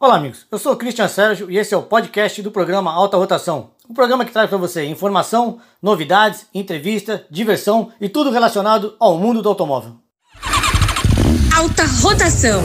Olá, amigos. Eu sou o Christian Sérgio e esse é o podcast do programa Alta Rotação. Um programa que traz para você informação, novidades, entrevista, diversão e tudo relacionado ao mundo do automóvel. Alta Rotação.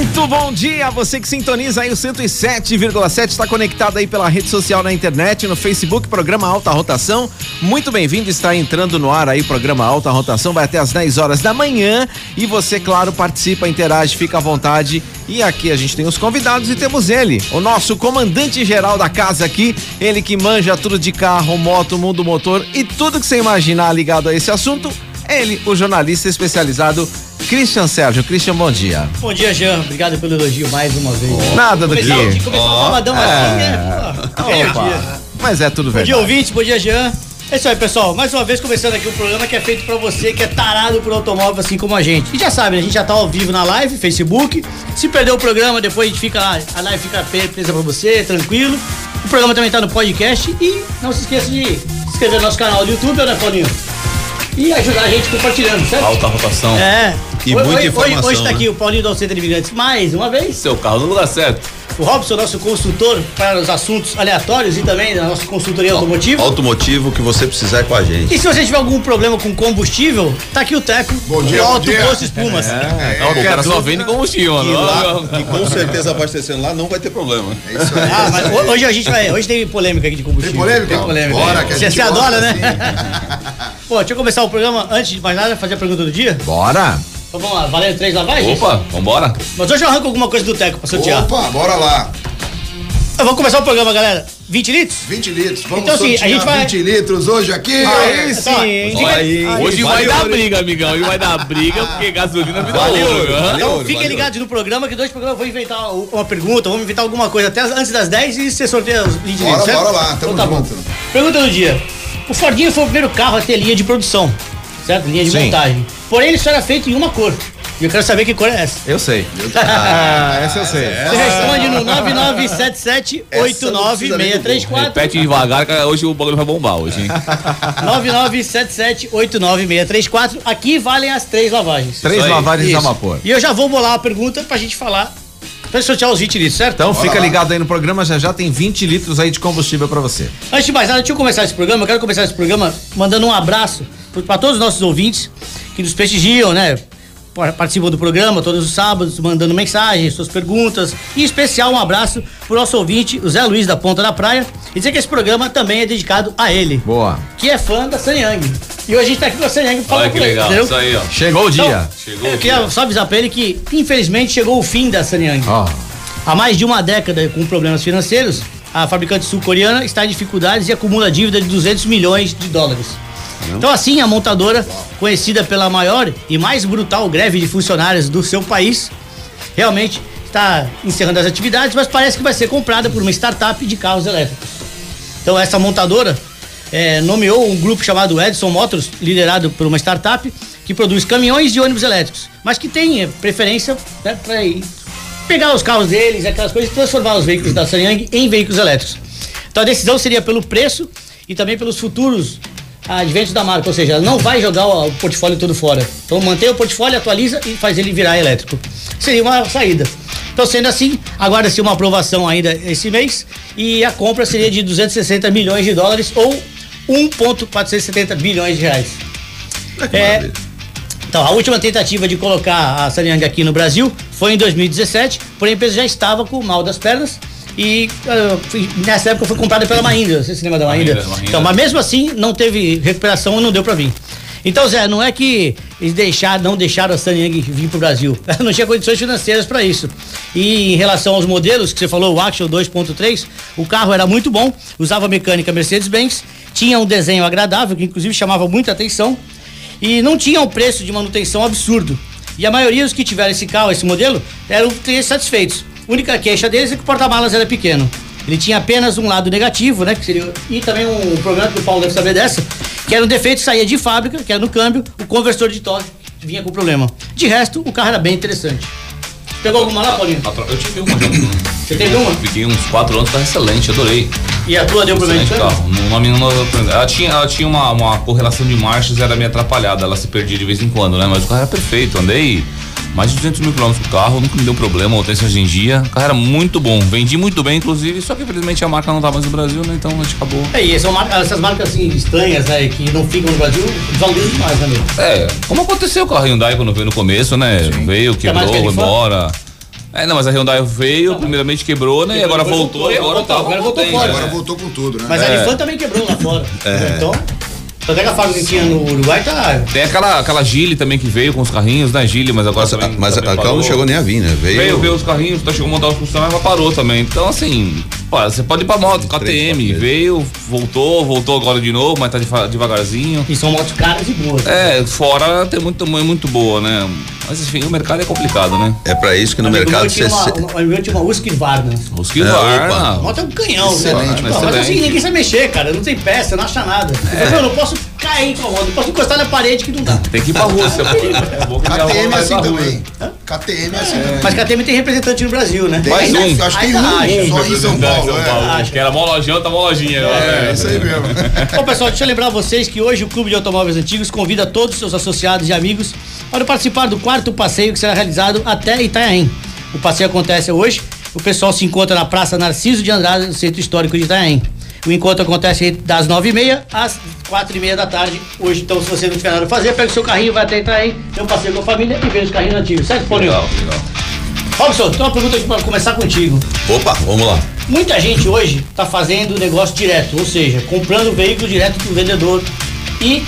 Muito bom dia, você que sintoniza aí o 107,7, está conectado aí pela rede social na internet, no Facebook, programa Alta Rotação. Muito bem-vindo, está entrando no ar aí o programa Alta Rotação, vai até às 10 horas da manhã e você, claro, participa, interage, fica à vontade. E aqui a gente tem os convidados e temos ele, o nosso comandante geral da casa aqui, ele que manja tudo de carro, moto, mundo motor e tudo que você imaginar ligado a esse assunto, ele, o jornalista especializado Christian Sérgio. Christian, bom dia. Bom dia, Jean. Obrigado pelo elogio mais uma vez. Oh. Nada do que. Começar oh. sabadão é. assim, né? Opa. Mas é tudo verdade. Bom dia, ouvinte. Bom dia, Jean. É isso aí, pessoal. Mais uma vez começando aqui um programa que é feito para você que é tarado por automóvel assim como a gente. E já sabe, a gente já tá ao vivo na live, Facebook. Se perdeu o programa, depois a gente fica lá, a live fica presa para você, tranquilo. O programa também tá no podcast e não se esqueça de se inscrever no nosso canal do YouTube, né, Paulinho? E ajudar a gente compartilhando, certo? Alta rotação. É. E hoje, muita informação. Hoje está né? aqui o Paulinho do Centro de Imigrantes mais uma vez. Seu carro no lugar certo. O Robson, nosso consultor para os assuntos aleatórios e também da nossa consultoria automotiva. Automotivo que você precisar é com a gente. E se você tiver algum problema com combustível, tá aqui o Teco. Bom dia, o bom dia. Posto Espumas. É, não, o cara só vende combustível, E, lá, e com certeza abastecendo lá não vai ter problema. É isso aí. Ah, mas ho- hoje a gente vai. Hoje tem polêmica aqui de combustível. Tem polêmica? Tem polêmica. Bora, que a você, gente você adora, gosta, né? Pô, deixa eu começar o programa antes de mais nada, fazer a pergunta do dia. Bora. Então vamos lá, valendo três lavagens? Opa, vambora. Mas hoje eu arranco alguma coisa do Teco pra sortear. Opa, bora lá. Eu vou começar o programa, galera. 20 litros? 20 litros. Vamos Então, assim, a gente vai- 20 litros hoje aqui. Aí Então, sim. fica- Aí, hoje vai dar briga, amigão. Hoje vai dar briga porque gasolina vira Valeu, ouro. valeu. Então Valeu, fiquem valeu. ligados no programa, que dois programas eu vou inventar uma pergunta, vamos inventar alguma coisa até antes das 10 e você sorteia os 20 Bora, litros, certo? bora lá, tamo Então tá bom. junto. Pergunta do dia. O Fordinho foi o primeiro carro a ter linha de produção, certo? Linha de Sim. montagem. Porém, ele só era feito em uma cor. E eu quero saber que cor é essa. Eu sei. Ah, essa eu sei. Você responde no 9977-89634. Repete devagar, que hoje o bagulho vai bombar hoje, hein? 9977-89634. Aqui valem as três lavagens. Três lavagens a Isso. vapor. E eu já vou bolar a pergunta pra gente falar, pra sortear os 20 litros, certo? Então Bora fica lá. ligado aí no programa, já já tem 20 litros aí de combustível pra você. Antes de mais nada, deixa eu começar esse programa. Eu quero começar esse programa mandando um abraço para todos os nossos ouvintes que nos prestigiam, né? Par- Participam do programa todos os sábados, mandando mensagens, suas perguntas. E em especial um abraço pro nosso ouvinte, o Zé Luiz da Ponta da Praia. E dizer que esse programa também é dedicado a ele, Boa. que é fã da Sanyang. E hoje a gente tá aqui com a Sanyang pra falar Olha que com ele, legal. entendeu? Isso aí, ó. Chegou o dia. Então, Chegou eu o queria dia. só avisar pra ele que, infelizmente, chegou o fim da Sanyang. Ó. Há mais de uma década com problemas financeiros, a fabricante sul-coreana está em dificuldades e acumula dívida de 200 milhões de dólares. Então, assim, a montadora, conhecida pela maior e mais brutal greve de funcionários do seu país, realmente está encerrando as atividades, mas parece que vai ser comprada por uma startup de carros elétricos. Então, essa montadora eh, nomeou um grupo chamado Edison Motors, liderado por uma startup, que produz caminhões e ônibus elétricos, mas que tem eh, preferência né, para pegar os carros deles, aquelas coisas, e transformar os veículos da Sanyang em veículos elétricos. Então, a decisão seria pelo preço e também pelos futuros adventos da marca, ou seja, ela não vai jogar o, o portfólio todo fora. Então, mantém o portfólio, atualiza e faz ele virar elétrico. Seria uma saída. Então, sendo assim, aguarda-se uma aprovação ainda esse mês e a compra seria de 260 milhões de dólares ou 1,470 bilhões de reais. É, então, a última tentativa de colocar a Sanyang aqui no Brasil foi em 2017, porém a empresa já estava com o mal das pernas e ah, nessa época foi comprada pela Mahindra, você se lembra da Mahindra. Então, mas mesmo assim não teve recuperação e não deu para vir. Então, Zé, não é que eles deixaram, não deixaram a Sanyang vir pro Brasil. Ela não tinha condições financeiras para isso. E em relação aos modelos que você falou, o Action 2.3, o carro era muito bom, usava mecânica Mercedes-Benz, tinha um desenho agradável, que inclusive chamava muita atenção, e não tinha um preço de manutenção absurdo. E a maioria dos que tiveram esse carro, esse modelo, eram clientes satisfeitos. A única queixa deles é que o porta-malas era pequeno. Ele tinha apenas um lado negativo, né? Que seria, e também um problema que o Paulo deve saber dessa, que era um defeito que saía de fábrica, que era no câmbio, o conversor de torque que vinha com problema. De resto, o carro era bem interessante. Pegou alguma lá, Paulinho? Eu tive uma já. Você teve uma? Fiquei uns 4 anos, tá excelente, adorei. E a tua deu problema de carro. Uma menina, ela tinha, ela tinha uma, uma correlação de marchas, era meio atrapalhada, ela se perdia de vez em quando, né? Mas o carro era perfeito, andei Mais de 200 mil quilômetros com o carro, nunca me deu problema, potência hoje em dia. O carro era muito bom, vendi muito bem, inclusive, só que infelizmente a marca não tá mais no Brasil, né? Então a gente acabou. É, e são mar- essas marcas assim estranhas, né, que não ficam no Brasil, valorizam demais, né, meu? É, como aconteceu com a Hyundai quando veio no começo, né? Veio, Quer mais quebrou, que foi embora. É, não, mas a Hyundai veio, primeiramente quebrou, né? E agora voltou, voltou, e agora voltou, tá. agora voltou né? Agora voltou com tudo, né? Mas a É. Arifan também quebrou lá fora. Então, tanto é que a fábrica que tinha no Uruguai tá. Tem aquela, aquela Gile também que veio com os carrinhos, né? Gile, mas agora Mas, também. mas a também carro não parou. chegou nem a vir, né? Veio. Veio, veio os carrinhos, tá chegou a montar os funcionários, mas parou também. Então, assim, pô, você pode ir pra moto, Três, KTM, veio, voltou, voltou agora de novo, mas tá devagarzinho. E são motos caras e boas. É, fora tem muito tamanho muito boa, né? Mas enfim, o mercado é complicado, né? É pra isso que no amigo mercado você. uma, um amigo tinha uma Husqvarna. Os que É, Varna. A moto é um canhão, Excelente, né? Não, mas excelente. assim, ninguém sabe mexer, cara. Não tem peça, não acha nada. Eu, eu não posso cair com a moto, não posso encostar na parede que não dá. Tem que ir pra Rússia, pô. É KTM é rola assim pra rua. também. KTM é assim também. Mas KTM tem representante no Brasil, né? Tem, Mais um. Acho que tem um, só em São Paulo. é. Acha. Que era mó lojão, tá mó lojinha. É, né? isso aí mesmo. Bom, pessoal, deixa eu lembrar vocês que hoje o Clube de Automóveis Antigos convida todos os seus associados e amigos para participar do quarto passeio que será realizado até Itanhaém. O passeio acontece hoje. O pessoal se encontra na Praça Narciso de Andrade, no Centro Histórico de Itanhaém. O encontro acontece das 9h30 às 4h30 da tarde. Hoje, então, se você não tiver nada a fazer, pega o seu carrinho, vai até Itanhaém, tem um passeio com a família e vê os carrinhos antigos. Certo, Paulinho? Legal, legal. Robson, tem uma pergunta aqui para começar contigo. Opa, vamos lá. Muita gente hoje está fazendo negócio direto, ou seja, comprando o veículo direto do vendedor e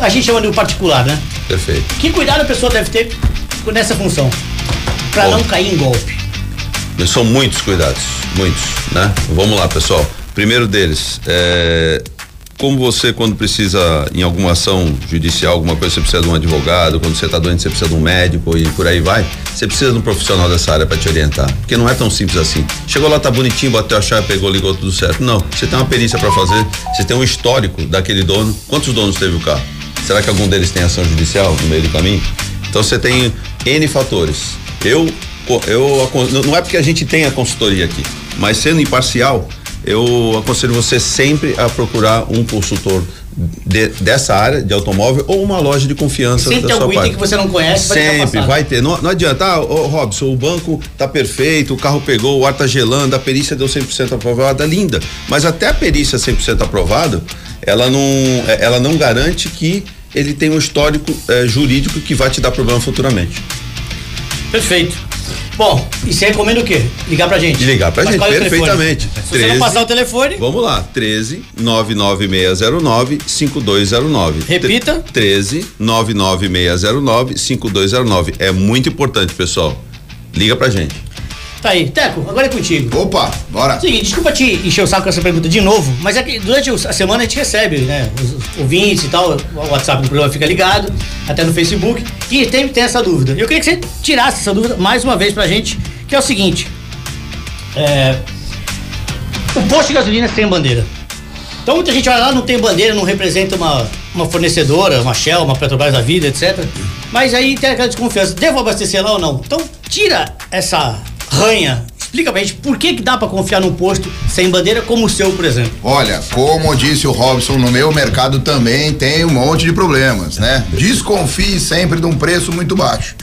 a gente chama de um particular, né? Perfeito. Que cuidado a pessoa deve ter nessa função para não cair em golpe? São muitos cuidados, muitos, né? Vamos lá, pessoal. Primeiro deles, é, como você, quando precisa, em alguma ação judicial, alguma coisa, você precisa de um advogado, quando você está doente, você precisa de um médico e por aí vai, você precisa de um profissional dessa área para te orientar. Porque não é tão simples assim. Chegou lá, tá bonitinho, bateu a chave, pegou, ligou, tudo certo. Não, você tem uma perícia para fazer, você tem um histórico daquele dono. Quantos donos teve o carro? Será que algum deles tem ação judicial no meio do caminho? Então você tem N fatores. Eu, eu não é porque a gente tem a consultoria aqui, mas sendo imparcial, eu aconselho você sempre a procurar um consultor de- dessa área de automóvel ou uma loja de confiança Sempre da tem algum item que você não conhece, vai Sempre, vai ter. Não, não adianta, ah, ô, Robson, o banco tá perfeito, o carro pegou, o ar tá gelando, a perícia deu 100% aprovada, linda. Mas até a perícia 100% aprovada, ela não, é, ela não garante que ele tem um histórico eh, jurídico que vai te dar problema futuramente. Perfeito. Bom, e você recomenda o quê? Ligar pra gente. Ligar pra Mas gente, é perfeitamente. Se você não 13. passar o telefone, Vamos lá, 13 99609 5209. Repita. 13 99609 5209. É muito importante, pessoal. Liga pra gente. Tá aí. Teco, agora é contigo. Opa, bora. Seguinte, desculpa te encher o saco com essa pergunta de novo, mas é que durante a semana a gente recebe, né? Os ouvintes e tal, o WhatsApp do programa fica ligado, até no Facebook, e tem, tem essa dúvida. Eu queria que você tirasse essa dúvida mais uma vez pra gente, que é o seguinte. É, o posto de gasolina tem bandeira. Então muita gente olha lá, não tem bandeira, não representa uma, uma fornecedora, uma Shell, uma Petrobras da vida, etc. Mas aí tem aquela desconfiança, devo abastecer lá ou não? Então tira essa ranha, explica pra gente por que, que dá pra confiar num posto sem bandeira como o seu, por exemplo. Olha, como disse o Robson, no meu mercado também tem um monte de problemas, né? Desconfie sempre de um preço muito baixo.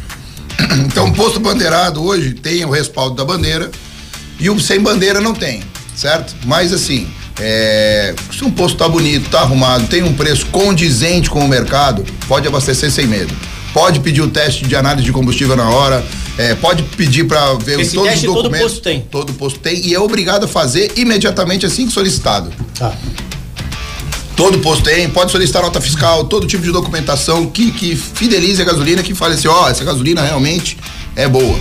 Então, o posto bandeirado hoje tem o respaldo da bandeira e o sem bandeira não tem, certo? Mas assim, é, se um posto tá bonito, tá arrumado, tem um preço condizente com o mercado, pode abastecer sem medo. Pode pedir o teste de análise de combustível na hora, é, pode pedir para ver Esse todos teste os todo documentos. posto tem. Todo posto tem e é obrigado a fazer imediatamente assim que solicitado. Tá. Todo posto tem, pode solicitar nota fiscal, todo tipo de documentação que, que fidelize a gasolina, que fale assim, ó, essa gasolina realmente é boa.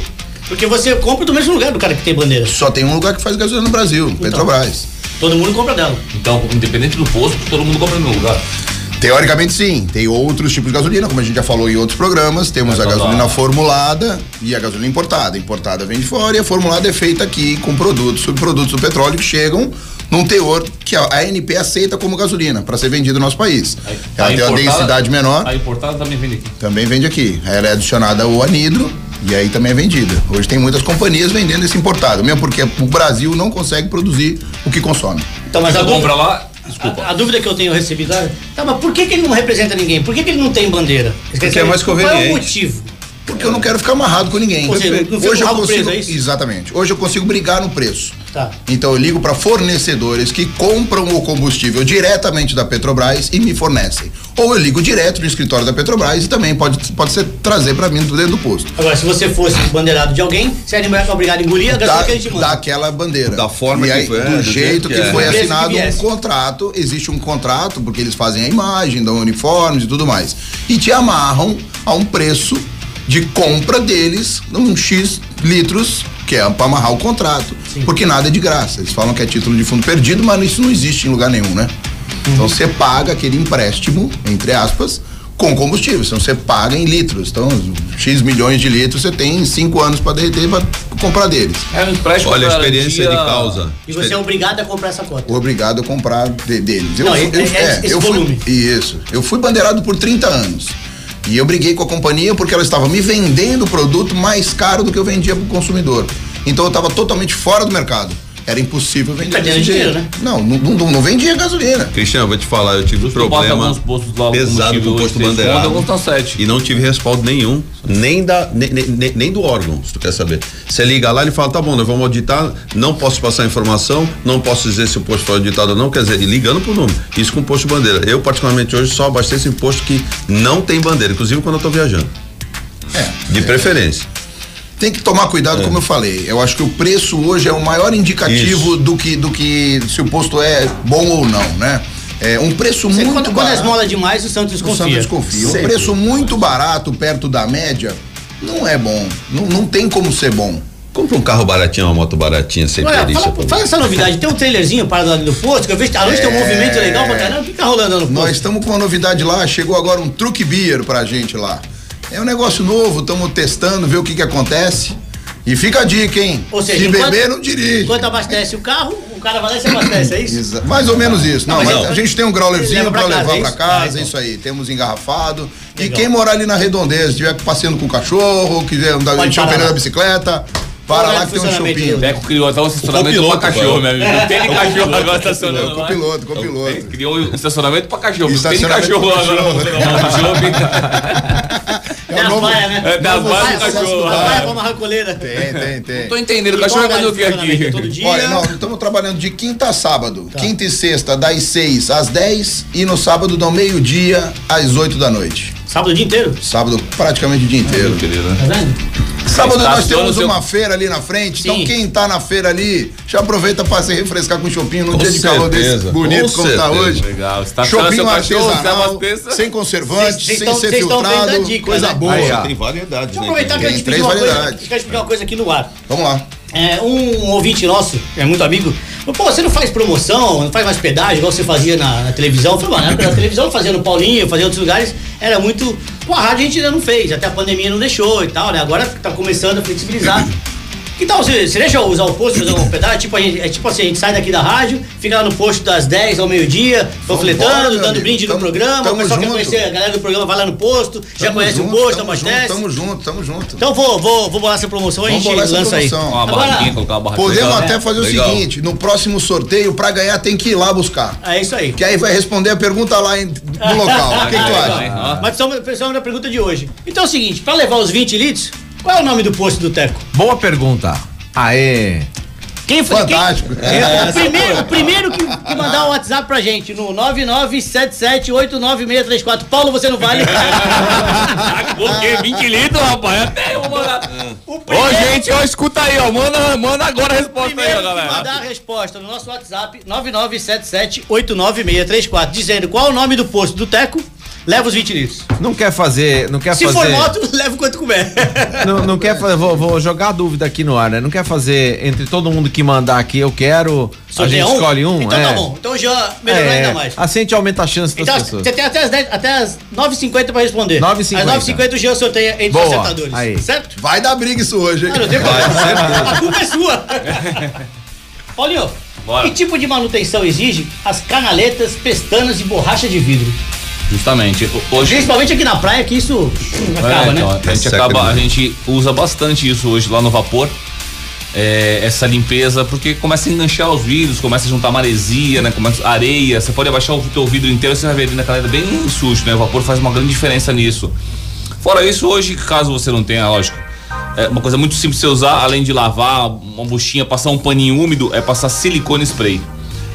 Porque você compra do mesmo lugar do cara que tem bandeira. Só tem um lugar que faz gasolina no Brasil, Então. Petrobras. Todo mundo compra dela. Então, independente do posto, todo mundo compra no meu lugar. Teoricamente sim, tem outros tipos de gasolina, como a gente já falou em outros programas, temos É, a gasolina lá. formulada e a gasolina importada. A importada vem de fora e a formulada é feita aqui com produtos, subprodutos do petróleo que chegam num teor que a ANP aceita como gasolina para ser vendido no nosso país. Aí- Ela a tem uma densidade menor. A importada também vende aqui. Também vende aqui. Ela é adicionada ao anidro e aí também é vendida. Hoje tem muitas companhias vendendo esse importado, mesmo porque o Brasil não consegue produzir o que consome. Então, mas a compra lá, desculpa. a, a dúvida que eu tenho recebido é, tá, mas por que, que ele não representa ninguém? Por que, que ele não tem bandeira? Quer Porque é mais Qual é o conveniente. motivo? Porque eu não quero ficar amarrado com ninguém. Ou seja, não Hoje eu consigo, preso, é exatamente. Hoje eu consigo brigar no preço. Tá. Então eu ligo para fornecedores que compram o combustível diretamente da Petrobras e me fornecem. Ou eu ligo direto no escritório da Petrobras e também pode, pode ser trazer para mim dentro do posto. Agora, se você fosse bandeirado de alguém, você é obrigado a engolir a gasolina Da, que a gente manda. daquela bandeira. Da forma e que aí, foi, é, do, jeito que, que é. foi Do preço que assinado um contrato, existe um contrato, porque eles fazem a imagem, dão uniformes e tudo mais. E te amarram a um preço de compra deles, num X litros, que é para amarrar o contrato. Porque nada é de graça. Eles falam que é título de fundo perdido, mas isso não existe em lugar nenhum, né? Então você paga aquele empréstimo, entre aspas, com combustível. Então você paga em litros. Então, X milhões de litros você tem cinco anos para derreter para comprar deles. É um empréstimo Olha, a experiência de garantia- causa. E você é obrigado a comprar essa cota. obrigado a comprar de- deles. Eu, Não, fui- é- eu, é esse eu volume. fui, isso. Eu fui bandeirado por 30 anos. E eu briguei com a companhia porque ela estava me vendendo o produto mais caro do que eu vendia para o consumidor. Então eu estava totalmente fora do mercado. Era impossível vender desse dinheiro, né? Não, não, não, não vendia gasolina. Cristiano, vou te falar, eu tive um problema alguns postos lá, pesado com o posto bandeirado. E não tive respaldo nenhum, nem, da, nem, nem, nem do órgão, se tu quer saber. Você liga lá, ele fala, tá bom, nós vamos auditar, não posso passar informação, não posso dizer se o posto foi auditado ou não, quer dizer, e ligando pro número. Isso com posto bandeira. Eu, particularmente, hoje só abasteço em posto que não tem bandeira, inclusive quando eu tô viajando. É. De preferência. Tem que tomar cuidado, como eu falei. Eu acho que o preço hoje é o maior indicativo Isso. do que, do que se o posto é bom ou não, né? É um preço Você- muito quando, quando barato. esmola demais, o Santos O Santos desconfia. desconfia. Um preço muito barato, perto da média, não é bom. Não, não tem como ser bom. Compra um carro baratinho, uma moto baratinha, sem Olha, perícia. fala, essa novidade. Tem um trailerzinho parado ali no posto, que eu vejo que à noite tem um movimento legal pra caramba. Fica rolando no Nós posto. estamos com uma novidade lá, chegou agora um truque beer pra gente lá. É um negócio novo, estamos testando, ver o que que acontece. E fica a dica, hein? Ou seja, Se enquanto- beber, não dirige. Enquanto abastece o carro, o cara vai lá e se abastece, é isso? Mais ou menos isso. Não, Não, mas mas a gente tem um pra pra casa, levar é pra isso? casa, Ah, então. isso aí. Temos engarrafado. E Legal. quem morar ali na redondeza, estiver passeando com o cachorro, quiser andar Pode encher o parar pneu lá. da bicicleta, para é lá o que tem um shopping. Deco criou até um estacionamento copiloto, pra cachorro, meu amigo. Não tem nem cachorro agora É estacionando. o copiloto, copiloto. Ele Criou um estacionamento pra cachorro. Não tem cachorro agora. cachorro. Tem as novo- né? É, baias baia, do cachorro. As baias pra amarrar a coleira. Tem, tem, tem. Tô entendendo, o cachorro qual quando eu horário vi de funcionamento? aqui. Todo dia? Olha, nós estamos trabalhando de quinta a sábado. Tá. Quinta e sexta, das 6 às 10 e no sábado, do meio-dia às 8 da noite. Sábado o dia inteiro. Sábado, praticamente o dia inteiro. Tá vendo? Sábado nós temos seu- uma feira ali na frente, Sim. então quem tá na feira ali, já aproveita para se refrescar com shopping num Com dia de calor desse bonito com como tá certeza. hoje. Legal. Cachorro, se artesanal, sem conservantes, Vocês- vocês sem ser estão vendo a filtrado, dica, coisa né? boa. Aí. Tem variedades, Deixa eu né? aproveitar que eu Tem te três pedir uma coisa. variedades. Uma coisa aqui no ar. Vamos lá. É, um ouvinte nosso, é muito amigo, falou, pô, você não faz promoção, não faz mais pedágio, igual você fazia na, na televisão? Eu falei, mano, na televisão, fazia no Paulinho, fazia em outros lugares, era muito. Com a rádio a gente ainda não fez, até a pandemia não deixou e tal, né? Agora tá começando a flexibilizar. Que tal você, você deixa eu usar o posto, fazer uma pedágio? Tipo, a gente, é tipo assim, a gente sai daqui da rádio, fica lá no posto das 10 ao meio-dia, panfletando, dando amigo. brinde no Tamo- programa, tamo o pessoal quer conhecer, a galera do programa vai lá no posto, já Tamo conhece junto, o posto, tamo abastece. junto, Tamo junto, tamo junto. Então vou, vou, vou bolar essa promoção e a Vamos gente lança aí. promoção. Uma Agora- barraquinha, colocar uma barraquinha. Podemos legal. até fazer Legal. o seguinte, no próximo sorteio, pra ganhar tem que ir lá buscar. É isso aí. Que aí vai responder a pergunta lá em- no local. O que, que tu acha? Mas só uma da pergunta de hoje. Então é o seguinte, pra levar os 20 litros, qual é o nome do posto do Teco? Boa pergunta. Aê. Quem foi? Fantástico. Quem, é, o primeiro, o primeiro que, que mandar o WhatsApp pra gente no 997789634. Paulo, você não vale. Por quê? 20 litros, rapaz? Até eu vou mandar. O Ô, gente, ó, escuta aí, ó. Manda, manda agora a resposta aí, ó, galera. mandar a resposta no nosso WhatsApp 997789634, dizendo qual é o nome do posto do Teco, leva os 20 litros. Não quer fazer. Não quer Se fazer. for moto, leva o quanto couber. Não, não quer fazer. Vou, vou jogar a dúvida aqui no ar, né? Não quer fazer entre todo mundo que mandar aqui, eu quero. a Sorteia gente escolhe um? Então é. tá bom. Então já melhorou É, ainda mais. Assim a gente aumenta a chance das Então, pessoas. você tem até as, 10, até as 9h50 pra responder. 9h50. Às 9h50 o Jean sorteia entre Boa, os acertadores. aí. Certo? Vai dar briga isso hoje, hein? Ah, não tem problema. A culpa é sua. Paulinho, Bora. que tipo de manutenção exige as canaletas, pestanas e borracha de vidro? Justamente. Hoje. Principalmente aqui na praia, que isso acaba, É, então, né? a gente acaba, a gente usa bastante isso hoje lá no vapor. é, essa limpeza, porque começa a enganchar os vidros, começa a juntar maresia, né? Começa areia. Você pode abaixar o teu vidro inteiro, você vai ver ali na caneta bem sujo, né? O vapor faz uma grande diferença nisso. Fora isso, hoje, caso você não tenha, lógico, é uma coisa muito simples de você usar, além de lavar uma buchinha, passar um paninho úmido, é passar silicone spray.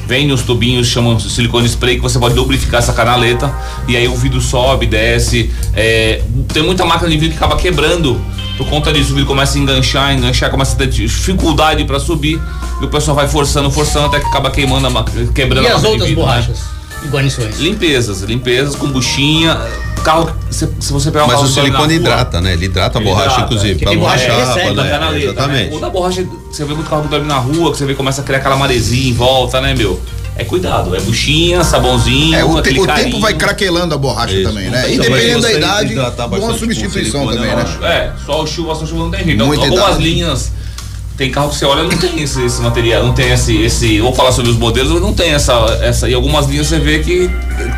Vem os tubinhos, chamam silicone spray, que você pode lubrificar essa canaleta e aí o vidro sobe, desce. É, tem muita máquina de vidro que acaba quebrando por conta disso. O vidro começa a enganchar, enganchar, começa a ter dificuldade para subir e o pessoal vai forçando, forçando até que acaba queimando a máquina, quebrando E a as outras vidro, né? borrachas e guarnições? Limpezas, limpezas com buchinha. Carro, se, se você pegar um Mas o silicone rua, hidrata, né? Ele hidrata a Ele borracha, hidrata, inclusive, pra borracha pra, da né? Exatamente. Né? Da borracha, você vê muito carro que dorme na rua, que você vê começa a criar aquela maresia em volta, né, meu? É cuidado, é buchinha, sabãozinho, É, o, te- o tempo vai craquelando a borracha Isso. também, né? Então, E dependendo mas da idade, com substituição também, né? É, só o chuva, só chuva não tem jeito. Muita Algumas idade. linhas. Tem carro que você olha, não tem esse, esse material, não tem esse, esse. Vou falar sobre os modelos, não tem essa. essa e algumas linhas você vê que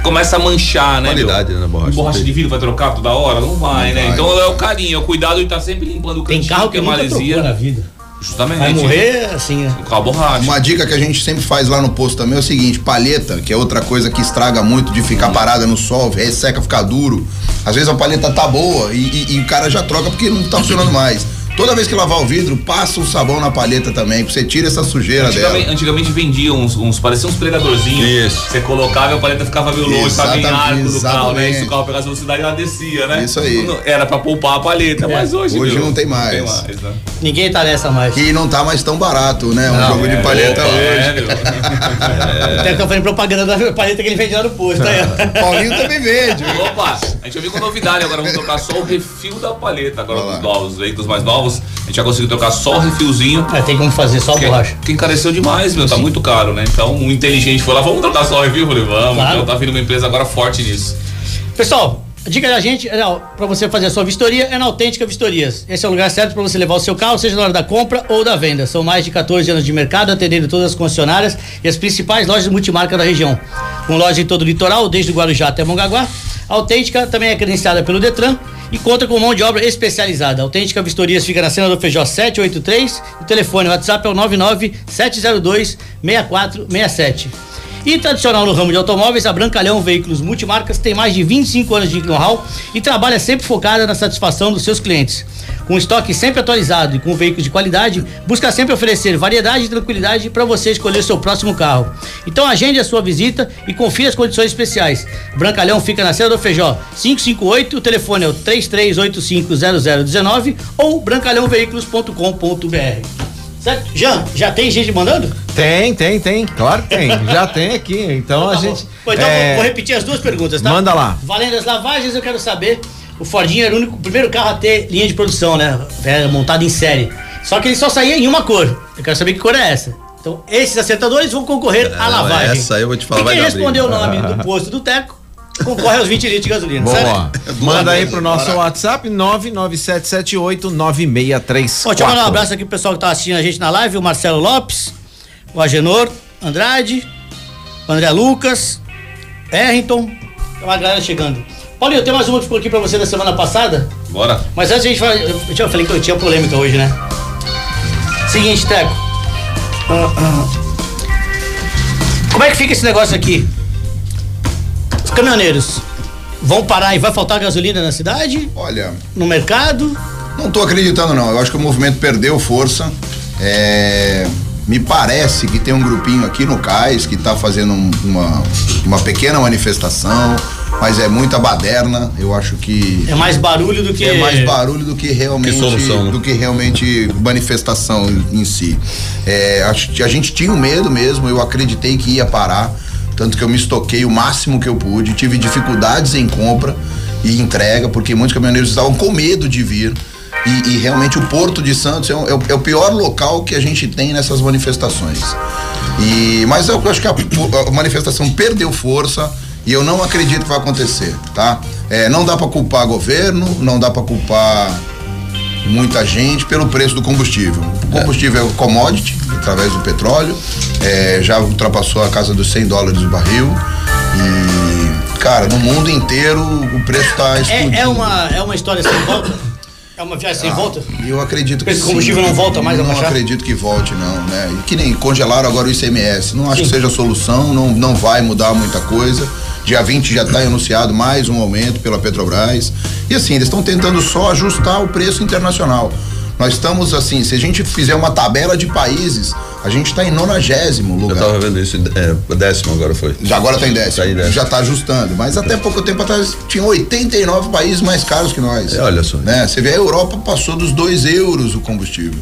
começa a manchar, né? Qualidade, meu? né, na borracha. Borracha de vidro vai trocar toda hora? Não vai, Não né? vai. Então é o carinho, é o cuidado de estar sempre limpando o Tem cantinho, carro que é nunca trocou na vida. Justamente. Vai morrer assim, né? Com a borracha. Uma dica que a gente sempre faz lá no posto também é o seguinte: palheta, que é outra coisa que estraga muito de ficar parada no sol, resseca, ficar duro. Às vezes a palheta tá boa e, e- e o cara já troca porque não tá funcionando mais. Toda vez que lavar o vidro, passa o sabão na palheta também, pra você tira essa sujeira Antigamente, dela. antigamente vendiam uns, uns pareciam uns pregadorzinhos. Isso. Você colocava e a paleta ficava meio longe, ficava em Exatamente, arco do carro, né? E se o carro pegasse velocidade, ela descia, né? Isso aí. Era pra poupar a paleta, mas hoje. Hoje meu, não tem mais. Não tem mais, né? Ninguém tá nessa mais. E não tá mais tão barato, né? Um Não, jogo de palheta Opa, hoje. é, meu. Até que eu falei propaganda da paleta que ele vende lá no posto. Aí, ó. Paulinho também vende. viu? Opa, a gente veio com novidade, agora vamos trocar só o refil da paleta. Agora Vai lá. os novos, os veículos mais novos, a gente já conseguiu trocar só o refilzinho. É, tem como fazer só a borracha. que encareceu demais, meu, tá muito caro, né? Então, um inteligente foi lá, vamos trocar só o refil? Falei, vamos. Claro. Então tá vindo uma empresa agora forte nisso. Pessoal, a dica da gente é para você fazer a sua vistoria é na Autêntica Vistorias. Esse é o lugar certo para você levar o seu carro, seja na hora da compra ou da venda. São mais de 14 anos de mercado, atendendo todas as concessionárias e as principais lojas multimarca da região. Com loja em todo o litoral, desde o Guarujá até Mongaguá. A Autêntica também é credenciada pelo Detran e conta com mão de obra especializada. A Autêntica Vistorias fica na cena do Feijó 783. O telefone, o WhatsApp é o 99 702 6467. E tradicional no ramo de automóveis, a Brancalhão Veículos Multimarcas tem mais de 25 anos de know-how e trabalha sempre focada na satisfação dos seus clientes. Com estoque sempre atualizado e com veículos de qualidade, busca sempre oferecer variedade e tranquilidade para você escolher seu próximo carro. Então agende a sua visita e confira as condições especiais. Brancalhão fica na Serra do Feijó 558, o telefone é o 33850019 ou brancalhãoveículos.com.br. Certo? Jean, já tem gente mandando? Tem, tem, tem. Claro que tem. Já tem aqui. Então a Tá bom. gente. Pô, então é, vou, vou repetir as duas perguntas, tá? Manda lá. Valendo as lavagens, eu quero saber. O Fordinho era o único, o primeiro carro a ter linha de produção, né? Era montado em série. Só que ele só saía em uma cor. Eu quero saber que cor é essa. Então, esses acertadores vão concorrer à Não, lavagem. essa aí eu vou te falar, E quem briga. o nome do posto do Teco concorre aos 20 litros de gasolina. Sabe? lá. Manda aí pro nosso WhatsApp 99778 9634. Bom, deixa eu mandar um abraço aqui pro pessoal que tá assistindo a gente na live, o Marcelo Lopes, o Agenor Andrade, o André Lucas, Errington, tem uma galera chegando. Paulinho, tem mais uma que ficou aqui pra você da semana passada, Bora. mas antes a gente vai. Eu já falei que eu tinha polêmica hoje, né? Seguinte, Teco. Ah, ah. Como é que fica esse negócio aqui? Os caminhoneiros vão parar e vai faltar gasolina na cidade? Olha, No mercado? Não tô acreditando não. Eu acho que o movimento perdeu força. É, me parece que tem um grupinho aqui no Cais que tá fazendo um- uma, uma pequena manifestação, mas é muita baderna. Eu acho que É mais barulho do que. é mais barulho do que realmente Que solução, né? do que realmente manifestação em, em si. É, acho que a gente tinha um medo mesmo, eu acreditei que ia parar, tanto que eu me estoquei o máximo que eu pude, tive dificuldades em compra e entrega, porque muitos caminhoneiros estavam com medo de vir. E, e realmente o Porto de Santos é, o- é o- é o pior local que a gente tem nessas manifestações. E, mas eu acho que a, a manifestação perdeu força e eu não acredito que vai acontecer, tá? É, não dá para culpar governo, não dá para culpar muita gente pelo preço do combustível. O combustível é o commodity, através do petróleo, é, já ultrapassou a casa dos 100 dólares o barril e, cara, no mundo inteiro o preço tá explodindo. É, é, uma, é uma história sem volta? É uma viagem sem volta? Eu acredito que Preço do sim. combustível não volta mais a Não acredito que volte, não, né? E que nem congelaram agora o ICMS. Não acho Sim. que seja a solução, não, não vai mudar muita coisa. Dia 20 já está anunciado mais um aumento pela Petrobras. E assim, eles estão tentando só ajustar o preço internacional. Nós estamos assim, se a gente fizer uma tabela de países, a gente está em nonagésimo Eu lugar. tava vendo isso, é, décimo agora foi. Já agora está em décimo. Tá em décimo. Já está ajustando. Mas até pouco tempo atrás tinha 89 países mais caros que nós. É, olha só. Né? Você vê, a Europa passou dos 2 euros o combustível.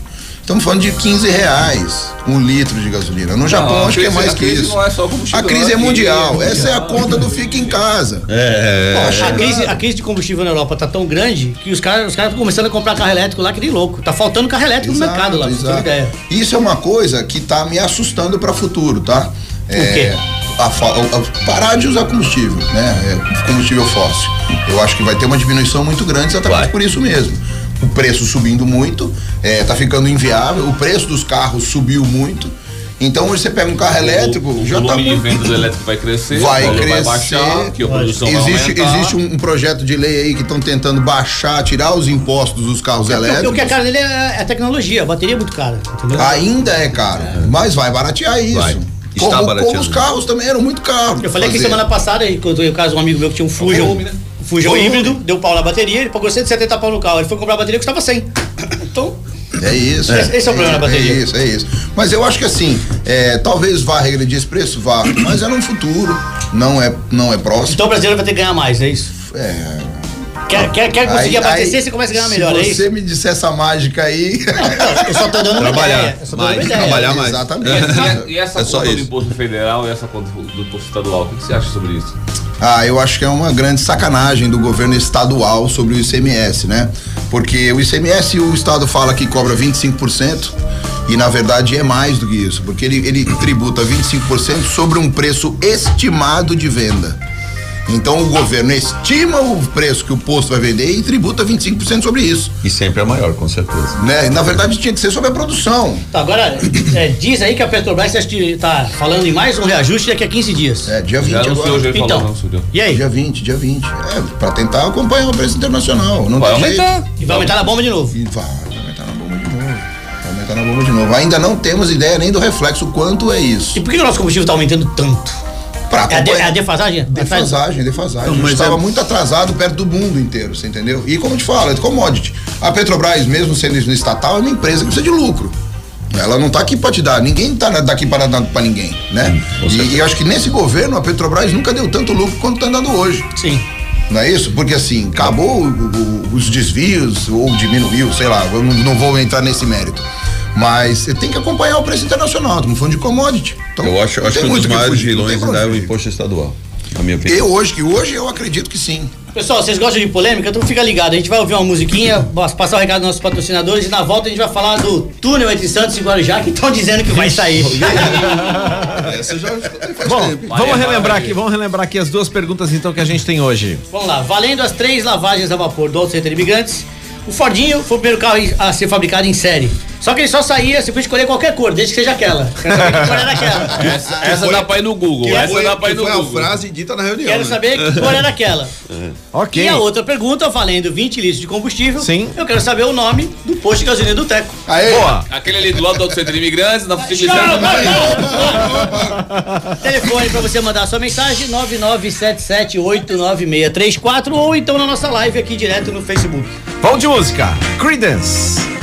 Estamos falando de 15 reais um litro de gasolina. No Japão, a acho que é mais a que crise isso. não é só o combustível, a crise não, é crise mundial. é Essa é a conta do fica em casa. É, Poxa, A crise, a crise de combustível na Europa tá tão grande que os caras os estão começando a comprar carro elétrico lá que nem louco. Tá faltando carro elétrico no mercado lá, pra ter ideia. Isso é uma coisa que tá me assustando para futuro, tá? É, quê? a fa- a- a- parar de usar combustível, né? É, combustível fóssil. Eu acho que vai ter uma diminuição muito grande exatamente Vai. por isso mesmo. O preço subindo muito, é, tá ficando inviável, o preço dos carros subiu muito. Então hoje você pega um carro elétrico, o, o já tá volume de muito- venda do elétrico vai crescer, vai crescer. vai baixar, que a produção vai Existe, aumentar. existe um, projeto de lei aí que estão tentando baixar, tirar os impostos dos carros Porque elétricos. o que é caro dele é a tecnologia, a bateria é muito cara, entendeu? Ainda é caro, mas vai baratear isso. Vai. Está Como, barateando. como os carros também eram muito caros. Eu falei aqui fazer. semana passada, quando eu caso um amigo meu que tinha um Fusion, volume, né? Fusion Volume. híbrido, deu pau na bateria, ele pagou 170 pau no carro. Ele foi comprar a bateria que custava 100. Então, É isso. Esse- esse é o problema da bateria. É isso, é isso. Mas eu acho que assim, é, talvez vá regredir esse preço, vá, mas é no futuro, não é, não é próximo. então o brasileiro vai ter que ganhar mais, é isso? É, Quer, quer, quer conseguir aí- abastecer, aí, você começa a ganhar melhor, se é você me disser essa mágica aí. Eu só tô dando uma Trabalhar ideia. Eu só tô dando uma mais, ideia. trabalhar mais. Exatamente. E, e essa É só conta do imposto federal e essa conta do imposto estadual, o que que você acha sobre isso? Ah, eu acho que é uma grande sacanagem do governo estadual sobre o ICMS, né? Porque o ICMS o estado fala que cobra 25% e na verdade é mais do que isso, porque ele, ele tributa 25% sobre um preço estimado de venda. Então o governo estima o preço que o posto vai vender e tributa 25% sobre isso. E sempre é maior, com certeza. Né? Na verdade tinha que ser sobre a produção. Tá, agora, é, diz aí que a Petrobras que tá falando em mais um reajuste daqui a 15 dias. É, dia 20 Já agora. falou, Então, já anunciou. e aí? Dia 20, dia 20. É, pra tentar acompanhar o preço internacional. Não Vai tem jeito. aumentar. E vai aumentar na bomba de novo. E vai, vai aumentar na bomba de novo. Vai aumentar na bomba de novo. Ainda não temos ideia nem do reflexo quanto é isso. E por que o nosso combustível tá aumentando tanto? Pra É a, de- é a defasagem? Defasagem, defasagem. Não, a gente mas estava é- muito atrasado perto do mundo inteiro, você entendeu? E como te falo, é commodity. A Petrobras, mesmo sendo estatal, é uma empresa que precisa de lucro. Ela não tá aqui para te dar, ninguém tá na- daqui para dar para ninguém, né? e, e acho que nesse governo a Petrobras nunca deu tanto lucro quanto tá dando hoje. Sim. Não é isso? Porque assim, acabou o- o- os desvios ou diminuiu, sei lá, eu não, não vou entrar nesse mérito. Mas você tem que acompanhar o preço internacional, estamos falando de commodity. Então, Eu acho, acho tem que um muito dos maiores vilões ainda é o imposto estadual. Na minha opinião. Eu hoje, que hoje eu acredito que sim. Pessoal, vocês gostam de polêmica? Então fica ligado. A gente vai ouvir uma musiquinha, passar o recado dos nossos patrocinadores e na volta a gente vai falar do túnel entre Santos e Guarujá que estão dizendo que vai sair. Essa já faz Bom, tempo. vamos relembrar aqui, vamos relembrar aqui as duas perguntas então que a gente tem hoje. Vamos lá, valendo as três lavagens a vapor do Auto Center Imigrantes, o Fordinho foi o primeiro carro a ser fabricado em série. Só que ele só saía, você podia escolher qualquer cor, desde que seja aquela. Quero saber que cor era aquela. Essa, essa dá pra ir no Google. Essa dá pra ir no foi a Google. frase dita na reunião. Quero né? saber que cor era aquela. Ok. E a outra pergunta, valendo 20 litros de combustível, Sim. eu quero saber o nome do posto de gasolina do Teco. Aê! Boa. Aquele ali do lado do Auto Centro de Imigrantes, na frente Telefone pra você mandar a sua mensagem: 997789634 ou então na nossa live aqui direto no Facebook. Vamos de música. Credence.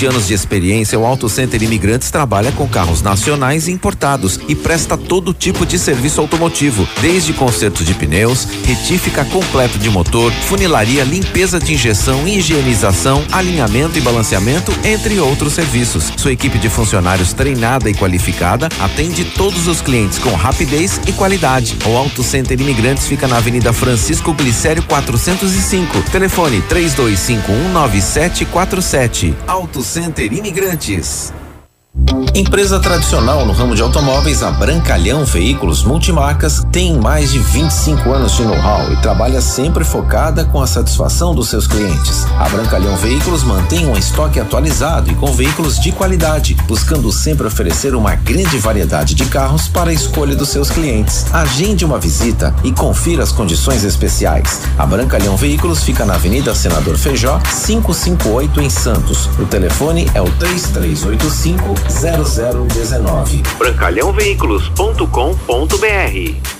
27 anos de experiência, o Auto Center Imigrantes trabalha com carros nacionais e importados e presta todo tipo de serviço automotivo, desde conserto de pneus, retífica completo de motor, funilaria, limpeza de injeção, higienização, alinhamento e balanceamento, entre outros serviços. Sua equipe de funcionários treinada e qualificada atende todos os clientes com rapidez e qualidade. O Auto Center Imigrantes fica na Avenida Francisco Glicério 405. Telefone 32519747. Auto Center Imigrantes. Empresa tradicional no ramo de automóveis, a Brancalhão Veículos Multimarcas tem mais de 25 anos de know-how e trabalha sempre focada com a satisfação dos seus clientes. A Brancalhão Veículos mantém um estoque atualizado e com veículos de qualidade, buscando sempre oferecer uma grande variedade de carros para a escolha dos seus clientes. Agende uma visita e confira as condições especiais. A Brancalhão Veículos fica na Avenida Senador Feijó, 558 em Santos. O telefone é o 3385 0019. Brancalhãoveículos.com.br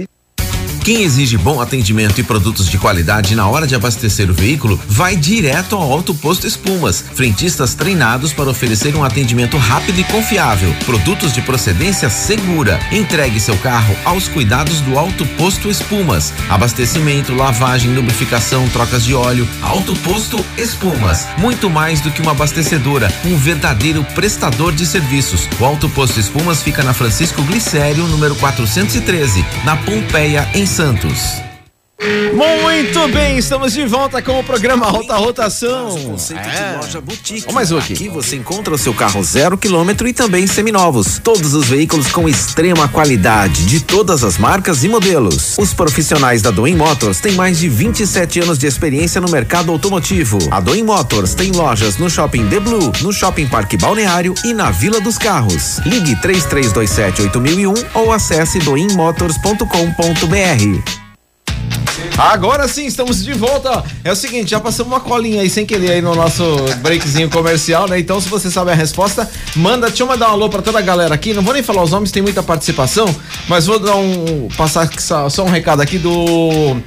Quem exige bom atendimento e produtos de qualidade na hora de abastecer o veículo vai direto ao Alto Posto Espumas. Frentistas treinados para oferecer um atendimento rápido e confiável. Produtos de procedência segura. Entregue seu carro aos cuidados do Alto Posto Espumas. Abastecimento, lavagem, lubrificação, trocas de óleo. Alto Posto Espumas. Muito mais do que uma abastecedora, um verdadeiro prestador de serviços. O Alto Posto Espumas fica na Francisco Glicério, número 413, na Pompeia, em Santos. Muito bem, estamos de volta com o programa Alta Rotação. Conceito É. de loja boutique. Ó, mais um aqui. Aqui você encontra o seu carro zero quilômetro e também seminovos. Todos os veículos com extrema qualidade, de todas as marcas e modelos. Os profissionais da Doim Motors têm mais de 27 anos de experiência no mercado automotivo. A Doim Motors tem lojas no Shopping The Blue, no Shopping Parque Balneário e na Vila dos Carros. Ligue 3327 8001 ou acesse doimmotors.com.br. Agora sim, estamos de volta. É o seguinte, já passamos uma colinha aí sem querer aí no nosso breakzinho comercial, né? Então, se você sabe a resposta, manda, deixa eu mandar um alô pra toda a galera aqui. Não vou nem falar os nomes, tem muita participação, mas vou dar um passar só um recado aqui do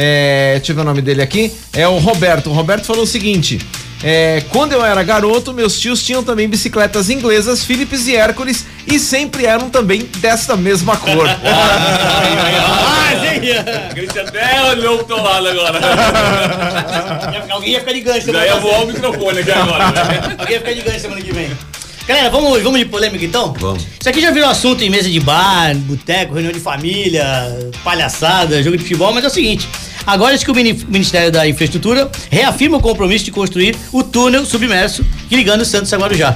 é, deixa eu ver o nome dele aqui. É o Roberto. O Roberto falou o seguinte: é, quando eu era garoto, meus tios tinham também bicicletas inglesas, Philips e Hércules, e sempre eram também desta mesma cor. Cristian até olhou pro teu lado agora. Alguém ia ficar de gancho semana Já ia passada. voar o microfone aqui agora. né? Alguém ia ficar de gancho semana que vem. Galera, vamos, vamos de polêmica então? Vamos. Isso aqui já virou assunto em mesa de bar, boteco, reunião de família, palhaçada, jogo de futebol, mas é o seguinte. Agora acho que o Mini- Ministério da Infraestrutura reafirma o compromisso de construir o túnel submerso que ligando Santos a Guarujá.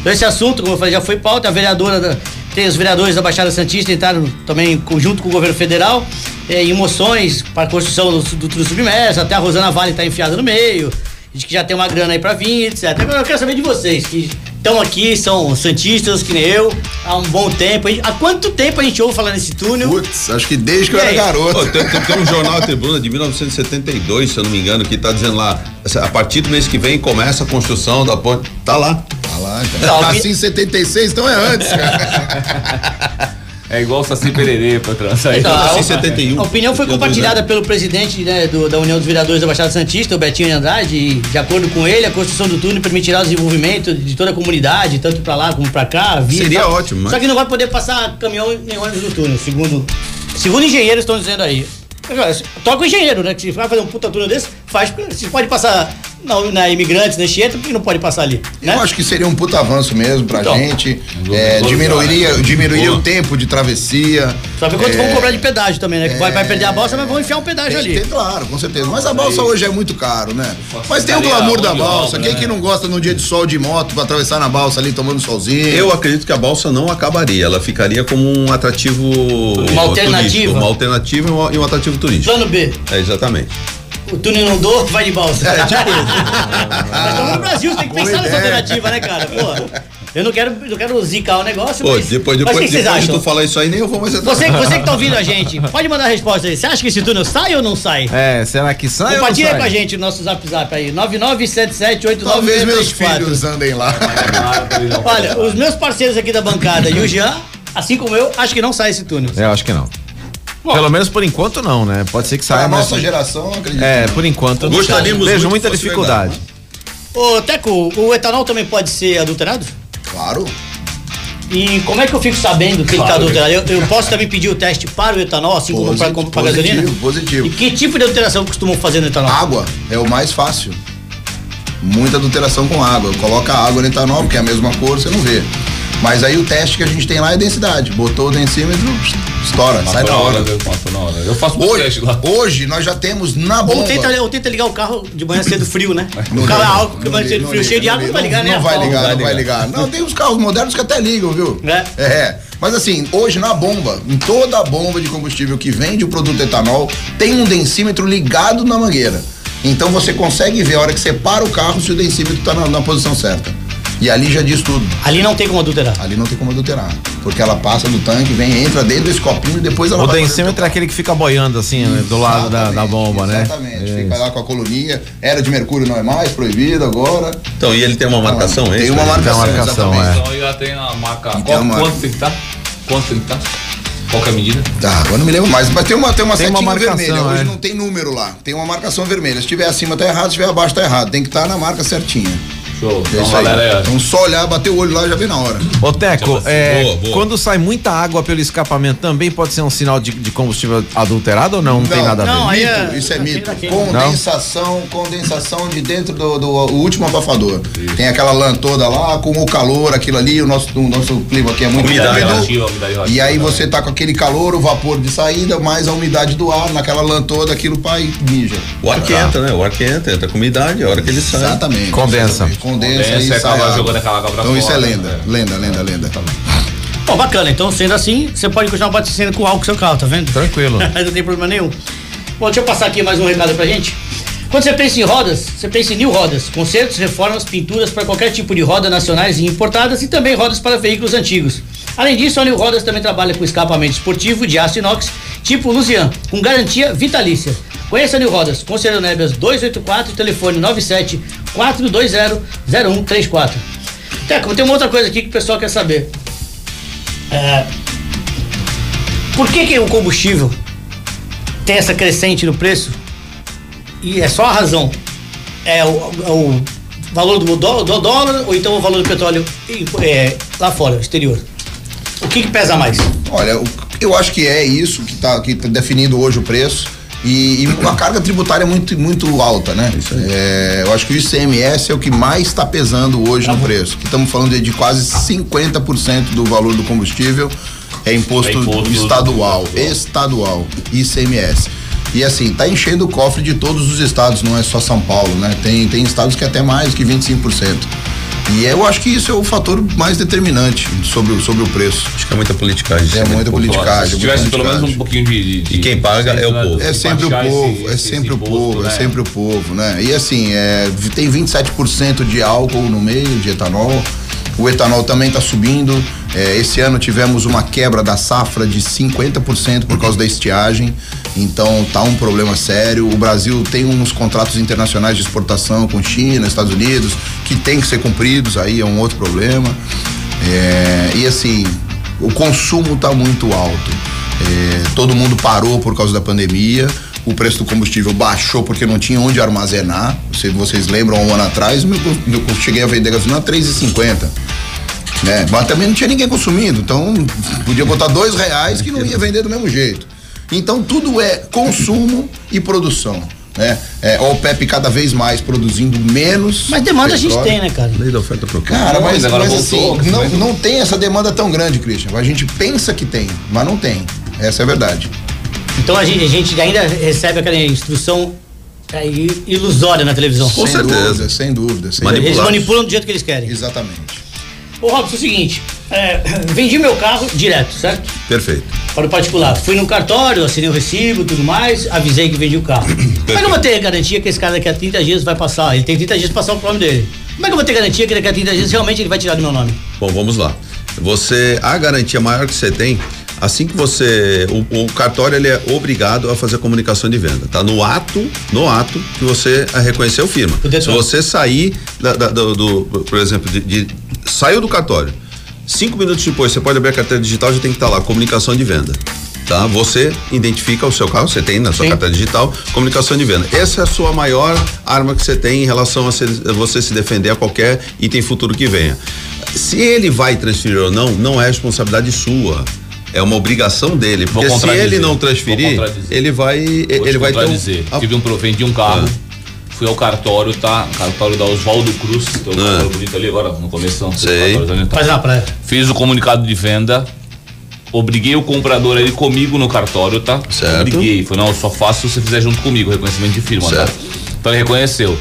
Então esse assunto, como eu falei, já foi pauta, a vereadora da- tem os vereadores da Baixada Santista entraram também em conjunto com o governo federal eh, em moções para a construção do, do túnel submerso, até a Rosana Vale está enfiada no meio, diz que já tem uma grana aí para vir, etc. Agora eu quero saber de vocês, que estão aqui, são santistas, que nem eu, há um bom tempo. A gente- Há quanto tempo a gente ouve falar nesse túnel? Putz, acho que desde que eu era garoto. Pô, tem, tem- tem um jornal Tribuna de 1972, se eu não me engano, que tá dizendo lá, a partir do mês que vem começa a construção da ponte. Tá lá. Tá lá, então. Eu nasci em 76, então é antes, cara. É igual o Saci Pererê, patrão. Isso aí. Então, nasci em a- 71. A opinião foi compartilhada dois pelo presidente né, do- da União dos Vereadores da Baixada Santista, o Betinho Andrade, e de acordo com ele, a construção do túnel permitirá o desenvolvimento de toda a comunidade, tanto pra lá como pra cá. via Seria ótimo, mas- Só que não vai poder passar caminhão nem ônibus no túnel, segundo, segundo engenheiros estão dizendo aí. Toca o engenheiro, né? Que se vai fazer um puta túnel desse, faz. Se pode passar na, na Imigrantes, na Anchieta, por que não pode passar ali? Né? Eu acho que seria um puta avanço mesmo pra Então. gente. É, diminuiria diminuiria Boa. o tempo de travessia. Só ver quanto É, vão cobrar de pedágio também, né? Que vai, vai perder a balsa, mas vão enfiar um pedágio Tem, ali. tem, claro, com certeza. Mas a balsa hoje é muito caro, né? Mas tem o glamour da balsa. Quem né? que não gosta num dia de sol de moto pra atravessar na balsa ali tomando solzinho? Eu acredito que a balsa não acabaria, ela ficaria como um atrativo Uma alternativa. turístico, uma alternativa e um, e um atrativo turístico. Plano B. É, exatamente. O túnel inundou, vai de balsa. É, tipo Mas estamos no Brasil, você tem que pensar nessa ideia. alternativa, né, cara? Pô, eu não quero, não quero zicar o negócio, Pô, mas, depois, mas depois, o que vocês depois de tu falar isso aí, nem eu vou mais entrar. Você, você que tá ouvindo a gente, pode mandar a resposta aí. Você acha que esse túnel sai ou não sai? É, será que sai ou não Compartilha aí sai? com a gente o nosso zap zap aí, 99778934. Talvez meus filhos andem lá. Olha, os meus parceiros aqui da bancada e o Jean, assim como eu, acho que não sai esse túnel. Eu acho que não. Pelo menos por enquanto não, né? Pode ser que saia, Pra mas... nossa geração, acredito. É, por enquanto Gostaríamos vejo muita que fosse dificuldade. Ô, Teco, o etanol também pode ser adulterado? Claro. E como é que eu fico sabendo que ele tá Claro. adulterado? Eu, eu posso também pedir o teste para o etanol, assim como para a gasolina? positivo, positivo. E que tipo de adulteração costumam fazer no etanol? Água é o mais fácil. Muita adulteração com água. Coloca água no etanol, porque é a mesma cor, você não vê. Mas aí o teste que a gente tem lá é densidade. Botou o densímetro, estoura, sai da na hora, hora. Matou na hora. Eu faço Hoje, teste lá. hoje nós já temos na bomba. Ou tenta, ou tenta ligar o carro de manhã cedo frio, né? Não o carro é álcool, manhã liga, cedo frio, cheio de não água, não vai ligar, né? Não vai ligar, vai não vai ligar. Não, tem uns carros modernos que até ligam, viu? É. É. Mas assim, hoje na bomba, em toda a bomba de combustível que vende o produto etanol, tem um densímetro ligado na mangueira. Então você consegue ver a hora que você para o carro se o densímetro está na, na posição certa. E ali já diz tudo. Ali não tem como adulterar. Ali não tem como adulterar. Porque ela passa do tanque, vem, entra dentro desse copinho e depois ela O densímetro é aquele que fica boiando assim, né, do lado da, da bomba, né? Exatamente. É Fica lá com a coluninha. Era de mercúrio não é mais, proibido agora. Então, e ele tem uma marcação, é Tem uma marcação, Tem uma marcação, exatamente. é. Então já tem a marca. Então, Qual, marca. quanto que estar? Quanto que estar? Qual que é a medida? Tá, agora não me lembro mais. Mas tem uma, tem uma Tem uma setinha marcação, vermelha. Hoje é. não tem número lá. Tem uma marcação vermelha. Se estiver acima tá errado, se estiver abaixo tá errado. Tem que estar na marca certinha. Show. É Então, isso galera, é. Então só olhar, bater o olho lá já vem na hora. Ô Teco, é, Boa, boa. quando sai muita água pelo escapamento também pode ser um sinal de, de combustível adulterado ou não? Não, tem Não, nada a ver. não, aí Mito, é- isso é mito. aqui. Condensação, condensação de dentro do, do o último abafador. Tem aquela lã toda lá, com o calor, aquilo ali, o nosso, o nosso clima aqui é muito Umidade úmido. relativa, umidade relativa. E aí você tá com aquele calor, o vapor de saída, mais a umidade do ar, naquela lã toda, aquilo pai mija. O ar que entra, né? O ar que entra, entra com umidade, a hora que ele sai. Exatamente. Condensa. Condensa, Condensa e sai água. jogando aquela pra Então isso é fora, lenda. né? Lenda, lenda, lenda. Bom, bacana. Então, sendo assim, você pode continuar abastecendo com álcool com seu carro, tá vendo? Tranquilo. não tem problema nenhum. Bom, deixa eu passar aqui mais um recado pra gente. Quando você pensa em rodas, você pensa em New Rodas, consertos, reformas, pinturas para qualquer tipo de roda nacionais e importadas e também rodas para veículos antigos. Além disso, a New Rodas também trabalha com escapamento esportivo de aço inox tipo Lusian, com garantia vitalícia. Conheça New Rodas, Conselho Nébias 284, telefone 97 420 0134. Teco, tem uma outra coisa aqui que o pessoal quer saber. É, por que, que o combustível tem essa crescente no preço? E é só a razão. É o, é o valor do, dó- do dólar ou então o valor do petróleo é, lá fora, exterior? O que, que pesa mais? Olha, eu acho que é isso que está tá definindo hoje o preço. E, e uma carga tributária muito, muito alta, né? É, eu acho que o ICMS é o que mais está pesando hoje no preço. Que estamos falando de, de quase 50% do valor do combustível é imposto, É imposto estadual. do- Estadual, ICMS. E assim, tá enchendo o cofre de todos os estados, não é só São Paulo, né? Tem, tem estados que é até mais que 25%. E eu acho que isso é o fator mais determinante sobre, o- sobre o preço. Acho que é muita politicagem. É isso muita muito politicagem. Se tivesse pelo menos um pouquinho de. de- E quem paga é o né? povo. É sempre o povo, esse- é esse sempre o povo, é né? sempre o povo, né? E assim, é, tem 27% de álcool no meio, de etanol. O etanol também está subindo. É, esse ano tivemos uma quebra da safra de 50% por causa da estiagem. Então tá um problema sério. O Brasil tem uns contratos internacionais de exportação com China, Estados Unidos, que tem que ser cumpridos, aí é um outro problema. É, e assim, o consumo está muito alto. É, todo mundo parou por causa da pandemia. O preço do combustível baixou porque não tinha onde armazenar. Se vocês lembram, um ano atrás, eu cheguei a vender gasolina a 3,50. Né? Mas também não tinha ninguém consumindo. Então, podia botar dois reais que não ia vender do mesmo jeito. Então, tudo é consumo e produção. Né? É, a OPEP cada vez mais produzindo menos. Mas demanda a gente petróleo. tem, né, cara? Lei da oferta e procura. Cara, Não, mas, mas mas assim, não, mas- não tem essa demanda tão grande, Christian. A gente pensa que tem, mas não tem. Essa é a verdade. Então a gente, a gente ainda recebe aquela instrução é, ilusória na televisão. Com sem certeza. dúvida, sem dúvida. Sem. Eles manipulam do jeito que eles querem. Exatamente. Ô Robson, é o seguinte, É, vendi meu carro direto, certo? Perfeito. Para o particular. Fui no cartório, assinei o recibo tudo mais, avisei que vendi o carro. Como é que eu vou ter garantia que esse cara daqui a 30 dias vai passar? Ele tem 30 dias para passar o nome dele. Como é que eu vou ter garantia que daqui a 30 dias realmente ele vai tirar do meu nome? Bom, vamos lá. Você, a garantia maior que você tem, assim que você, o, o cartório ele é obrigado a fazer a comunicação de venda, tá? No ato, no ato que você reconheceu firma. Se você sair da- da- do, do- por exemplo, de, de- saiu do cartório, cinco minutos depois você pode abrir a carteira digital, já tem que estar lá comunicação de venda. Tá? Você identifica o seu carro, você tem na sua Sim. carteira digital, comunicação de venda. Essa é a sua maior arma que você tem em relação a se- você se defender a qualquer item futuro que venha. Se ele vai transferir ou não, não é responsabilidade sua. É uma obrigação dele. Porque se ele não transferir, ele vai. Vou ele vai ter um-. Ah, Tive um, pro- vendi um carro, fui ao cartório, tá? Cartório da Oswaldo Cruz, tem um Ah. cartório bonito ali agora, no começo. não Sei. ali, tá? Faz na praia. Fiz o comunicado de venda, obriguei o comprador a ir comigo no cartório, tá? Certo. Obriguei, falei, não, eu só faço se você fizer junto comigo, reconhecimento de firma, Certo. tá? Então ele reconheceu.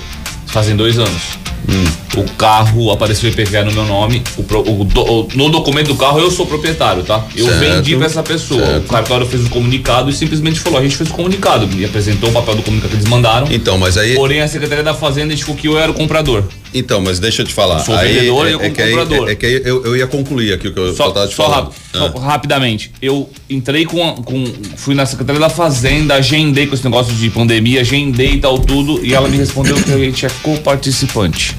Fazem dois anos. Hum. O carro apareceu IPVA no meu nome. O o o- no documento do carro eu sou proprietário, tá? Eu Certo. vendi pra essa pessoa. Certo. O cartório fez o comunicado e simplesmente falou: a gente fez o comunicado. Me apresentou o papel do comunicado que eles mandaram. Então, mas aí. Porém, a Secretaria da Fazenda identificou que eu era o comprador. Então, mas deixa eu te falar. Sou aí, vendedor e é, eu é comprador. é, é que aí eu, eu ia concluir aqui o que eu Só, tava te só, falando. rápido, só rapidamente. Eu entrei com, com. Fui na Secretaria da Fazenda, agendei com esse negócio de pandemia, agendei e tal, tudo. E ela me respondeu que a gente é coparticipante.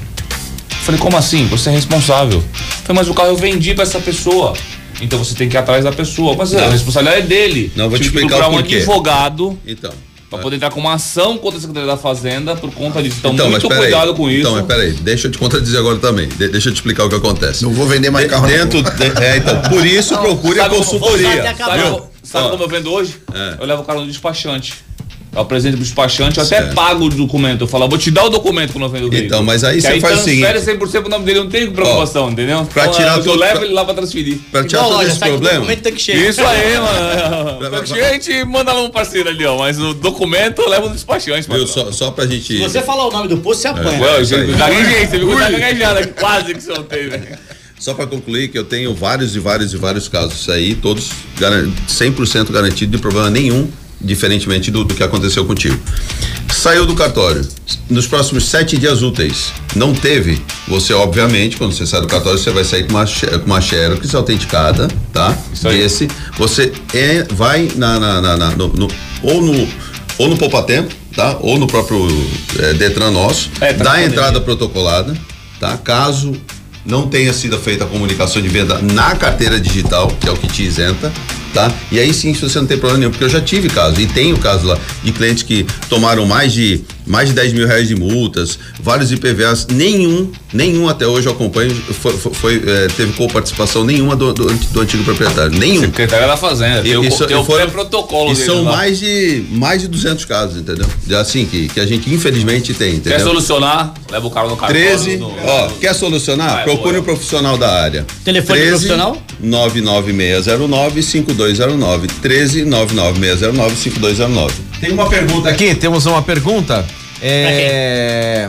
Falei, como assim? Você é responsável. Falei, mas o carro eu vendi pra essa pessoa. Então você tem que ir atrás da pessoa. Mas a Não. responsabilidade é dele. Não, vou te Tive que explicar procurar o um porquê. advogado Então. pra poder entrar com uma ação contra a Secretaria da Fazenda por conta disso. Então, Então, muito mas peraí. cuidado com isso. Então, mas peraí, deixa eu te contradizer agora também. De- deixa eu te explicar o que acontece. Não vou vender mais De- carro. não. Dentro, de- é, então, por isso procure a Sabe como- consultoria. Sabe, co- sabe Ó. como eu vendo hoje? É. Eu levo o cara no despachante. Eu apresento pro despachante, eu até Certo. pago o documento. Eu falo, vou te dar o documento quando eu vendo o veículo. Então, mas aí Que você faz o transfere seguinte. 100% pro nome dele, eu não tenho preocupação, entendeu? pra Então, tirar eu todo- levo pra- ele lá pra transferir. Pra tirar Igual todo loja, esse com problema. documento tanque cheio. Isso aí, mano. Que a gente manda lá um parceiro ali, ó. Mas o documento eu levo no despachante, mano. Viu? Só, só pra gente. Se você falar o nome do posto, você apanha. Ué, isso aí. gente, gaguejei, você viu que eu tava gaguejado, quase que soltei, né? Só para concluir que eu tenho vários e vários e vários casos aí, todos garan- 100% garantido de problema nenhum, diferentemente do, do que aconteceu contigo. Saiu do cartório. Nos próximos sete dias úteis, não teve. Você, obviamente, quando você sai do cartório, você vai sair com uma, com uma xerox autenticada, tá? Isso aí. Desse. Você é, vai na, na- na- na- no- no- ou no ou no Poupa Tempo, tá? Ou no próprio eh, Detran nosso, É, tá dá a entrada pandemia. protocolada, tá? Caso não tenha sido feita a comunicação de venda na carteira digital, que é o que te isenta, tá? E aí sim você não tem problema nenhum, porque eu já tive caso, e tenho caso lá, de clientes que tomaram mais de mais de 10 mil reais de multas, vários IPVAs, nenhum, nenhum até hoje eu acompanho, foi, foi- foi, eh, teve coparticipação nenhuma do, do, do antigo proprietário, nenhum. Secretária da Fazenda. Tem o, Isso- tem o e foram- pré-protocolo E dele são lá. mais de, mais de 200 casos, entendeu? De Assim, que, que a gente infelizmente tem, Quer entendeu? solucionar? Leva o cara no cartório. 13, no- ó, quer solucionar? Vai, Procure boa. um profissional da área. Telefone profissional? 99609 5209. 13 99609 5209. Tem uma pergunta aqui, temos uma pergunta. É.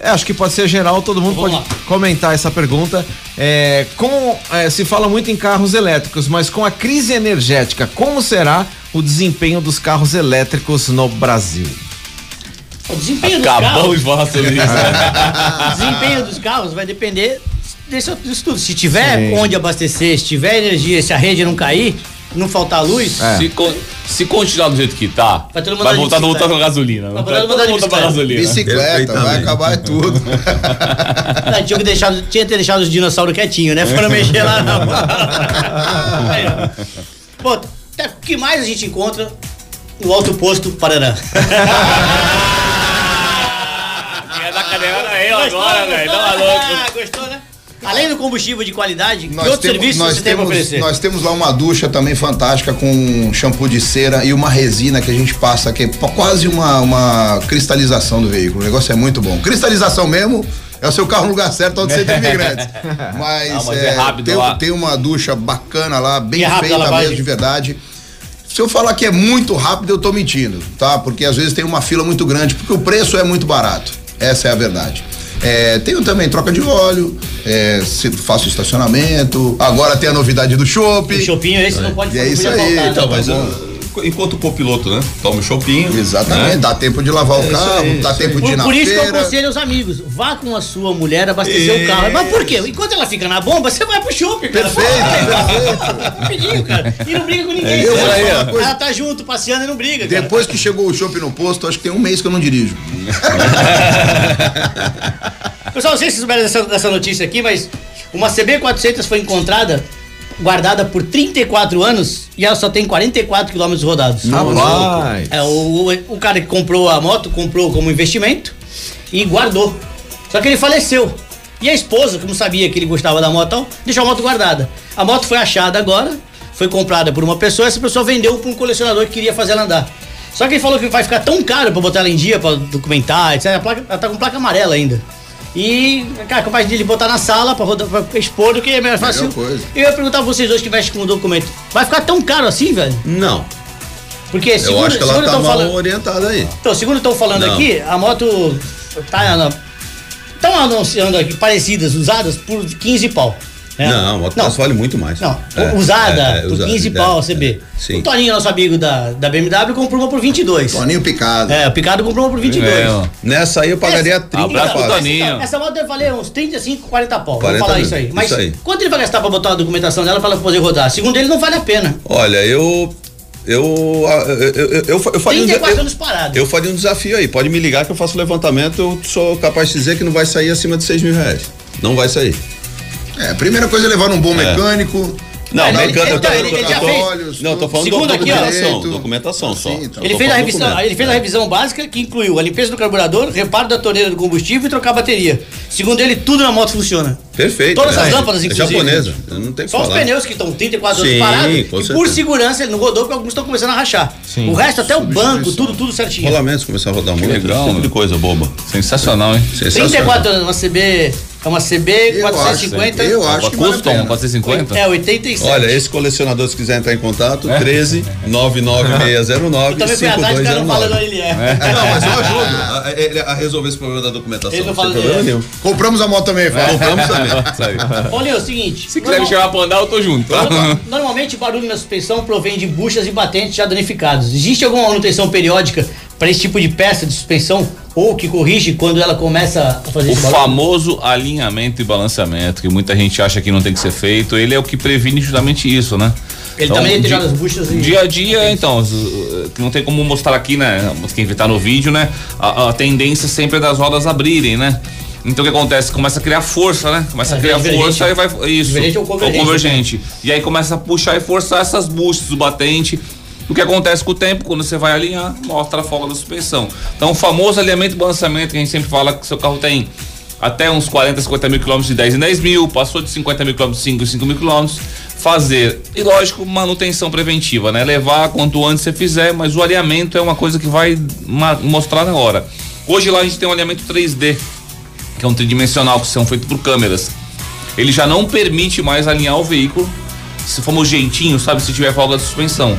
é, acho que pode ser geral, todo mundo Vamos pode lá. comentar essa pergunta. É, com, é, se fala muito em carros elétricos, mas com a crise energética, como será o desempenho dos carros elétricos no Brasil? O desempenho dos Acabamos carros, né? o desempenho dos carros vai depender desse, disso tudo. Se tiver Sim. onde abastecer, se tiver energia, se a rede não cair, não faltar luz, É. Se, con- se continuar do jeito que tá, Vai todo mundo vai voltar, voltar pra gasolina. Vai mundo pra bicicleta. gasolina. Bicicleta, vai acabar tudo. Ah, tinha que deixar, tinha que ter deixado os dinossauros quietinhos, né? Foram mexer lá não. Aí, ó. Pô, até o que mais a gente encontra no alto posto Paraná? Quer dar cadeirada aí Gostou, agora, velho. Dá uma gostou? louca. Ah, Gostou, né? Além do combustível de qualidade, que Nós outros temos, serviços nós, você tem pra temos, oferecer? nós temos lá uma ducha também fantástica com um shampoo de cera e uma resina que a gente passa, que é pa- quase uma, uma cristalização do veículo. O negócio é muito bom. Cristalização mesmo. É o seu carro no lugar certo onde você tem imigrantes. Mas, Não, mas é rápido tem, lá. tem uma ducha bacana lá, bem é feita mesmo, de verdade. Se eu falar que é muito rápido, eu tô mentindo, tá? Porque às vezes tem uma fila muito grande, porque o preço é muito barato. Essa é a verdade. É, tenho também troca de óleo, é, faço estacionamento. Agora tem a novidade do chopp. O chopinho esse não pode E é isso aí, faltar, Então, né? mas uh, enquanto o copiloto, né? Toma o chopinho. Exatamente, né? dá tempo de lavar o isso carro, aí, dá isso tempo de ir Por, na por isso que eu feira. aconselho aos amigos, vá com a sua mulher abastecer o carro. Mas por quê? Enquanto ela fica na bomba, você vai pro shopping, cara. Perfeito, cara. E não briga com ninguém. Eu cara. uma coisa. Ela tá junto, passeando e não briga, cara. Depois que chegou o chopp no posto, acho que tem um mês que eu não dirijo. Pessoal, não sei se vocês souberam dessa, dessa notícia aqui, mas uma CB400 foi encontrada, guardada por 34 anos e ela só tem 44 quilômetros rodados. Rapaz. É, o, o, cara que comprou a moto comprou como investimento e guardou. Só que ele faleceu. E a esposa, como sabia que ele gostava da moto, deixou a moto guardada. A moto foi achada agora, foi comprada por uma pessoa, essa pessoa vendeu para um colecionador que queria fazer ela andar. Só que ele falou que vai ficar tão caro para botar ela em dia, para documentar, etc. A placa, ela tá com placa amarela ainda. E, cara, capaz de ele botar na sala pra, rodar, pra expor do que é melhor fácil. coisa. Eu ia perguntar pra vocês dois que vestem com o documento. Vai ficar tão caro assim, velho? Não. Porque Eu segundo, acho que ela tá mal falando. orientada aí. Então, segundo estão falando Não. aqui, a moto tá estão anunciando aqui parecidas, usadas por 15 pau. Né? Não, a moto não, vale muito mais. não, É, usada é, é, por usada, 15 é, pau a é, CB. Sim. O Toninho, nosso amigo da, da BMW, comprou uma por 22. Toninho picado. É, o Picado comprou uma por 22. É. Nessa aí eu pagaria Essa- 30 Abraço pro fácil. Toninho. Essa, essa moto deve valer uns 35, 40 pau. 40 Vamos falar mil, isso aí. isso Mas aí. quanto ele vai gastar pra botar a documentação dela pra ela poder rodar? Segundo ele, não vale a pena. Olha, eu. Eu. Eu, eu, eu, eu faria um, 34 eu, eu faria um desafio aí. Pode me ligar que eu faço o levantamento. Eu sou capaz de dizer que não vai sair acima de 6 mil reais. Não vai sair. É, a primeira coisa é levar num bom mecânico. Não, É, mecânico. tô- ele- ele já fez- olhos, Não, tô falando Segundo do aqui, ó. documentação. Direito. Documentação só. Sim, então. Ele fez, a revisão, ele fez a É. revisão básica que incluiu a limpeza do carburador, reparo da torneira do combustível e trocar a bateria. Segundo ele, tudo na moto funciona. Perfeito. Todas né? as lâmpadas, É inclusive. japonesa. Eu não que Só os falar. pneus que estão 34 Sim, anos parados. com E por certeza. segurança ele não rodou porque alguns estão começando a rachar. O resto, até o banco, tudo, tudo certinho. Rolamentos começar a rodar muito. legal, tipo de coisa boba. Sensacional, hein? Sensacional. 34 anos, uma CB. É uma CB Eu 450. acho, eu acho que Custom, pena. 450? É, 87. Olha, esse colecionador, se quiser entrar em contato, 13 99609 Eu também fui atrás, o cara não fala 5209. onde ele é. Não, mas eu ajudo a, ele a resolver esse problema da documentação. Ele não fala problema é. nenhum. Compramos a moto também, Fábio. Compramos também. Olha, é o seguinte. Se quiser me chamar pra andar, eu tô junto. tá? Norma- Normalmente, barulho na suspensão provém de buchas e batentes já danificados. Existe alguma manutenção periódica para esse tipo de peça de suspensão? Ou que corrige quando ela começa a fazer O famoso alinhamento e balanceamento, que muita gente acha que não tem que ser feito, ele é o que previne justamente isso, né? Ele também di- deteriora as buchas e- Dia a dia, então, não tem como mostrar aqui, né? Quem tá no vídeo, né? A, a tendência sempre é das rodas abrirem, né? Então o que acontece? Começa a criar força, né? Começa a É, criar divergente. força e vai. Isso. Divergente ou convergente, convergente. E aí começa a puxar e forçar essas buchas do batente. O que acontece com o tempo, quando você vai alinhar, mostra a folga da suspensão. Então, o famoso alinhamento e balanceamento que a gente sempre fala que seu carro tem até uns 40, 50 mil quilômetros de 10 em 10 mil, passou de 50 mil quilômetros, 5 em 5 mil quilômetros, fazer. E lógico, manutenção preventiva, né? Levar quanto antes você fizer, mas o alinhamento é uma coisa que vai mostrar na hora. Hoje lá a gente tem um alinhamento 3D, que é um tridimensional, que são feitos por câmeras. Ele já não permite mais alinhar o veículo, se for um jeitinho, sabe, se tiver folga de suspensão.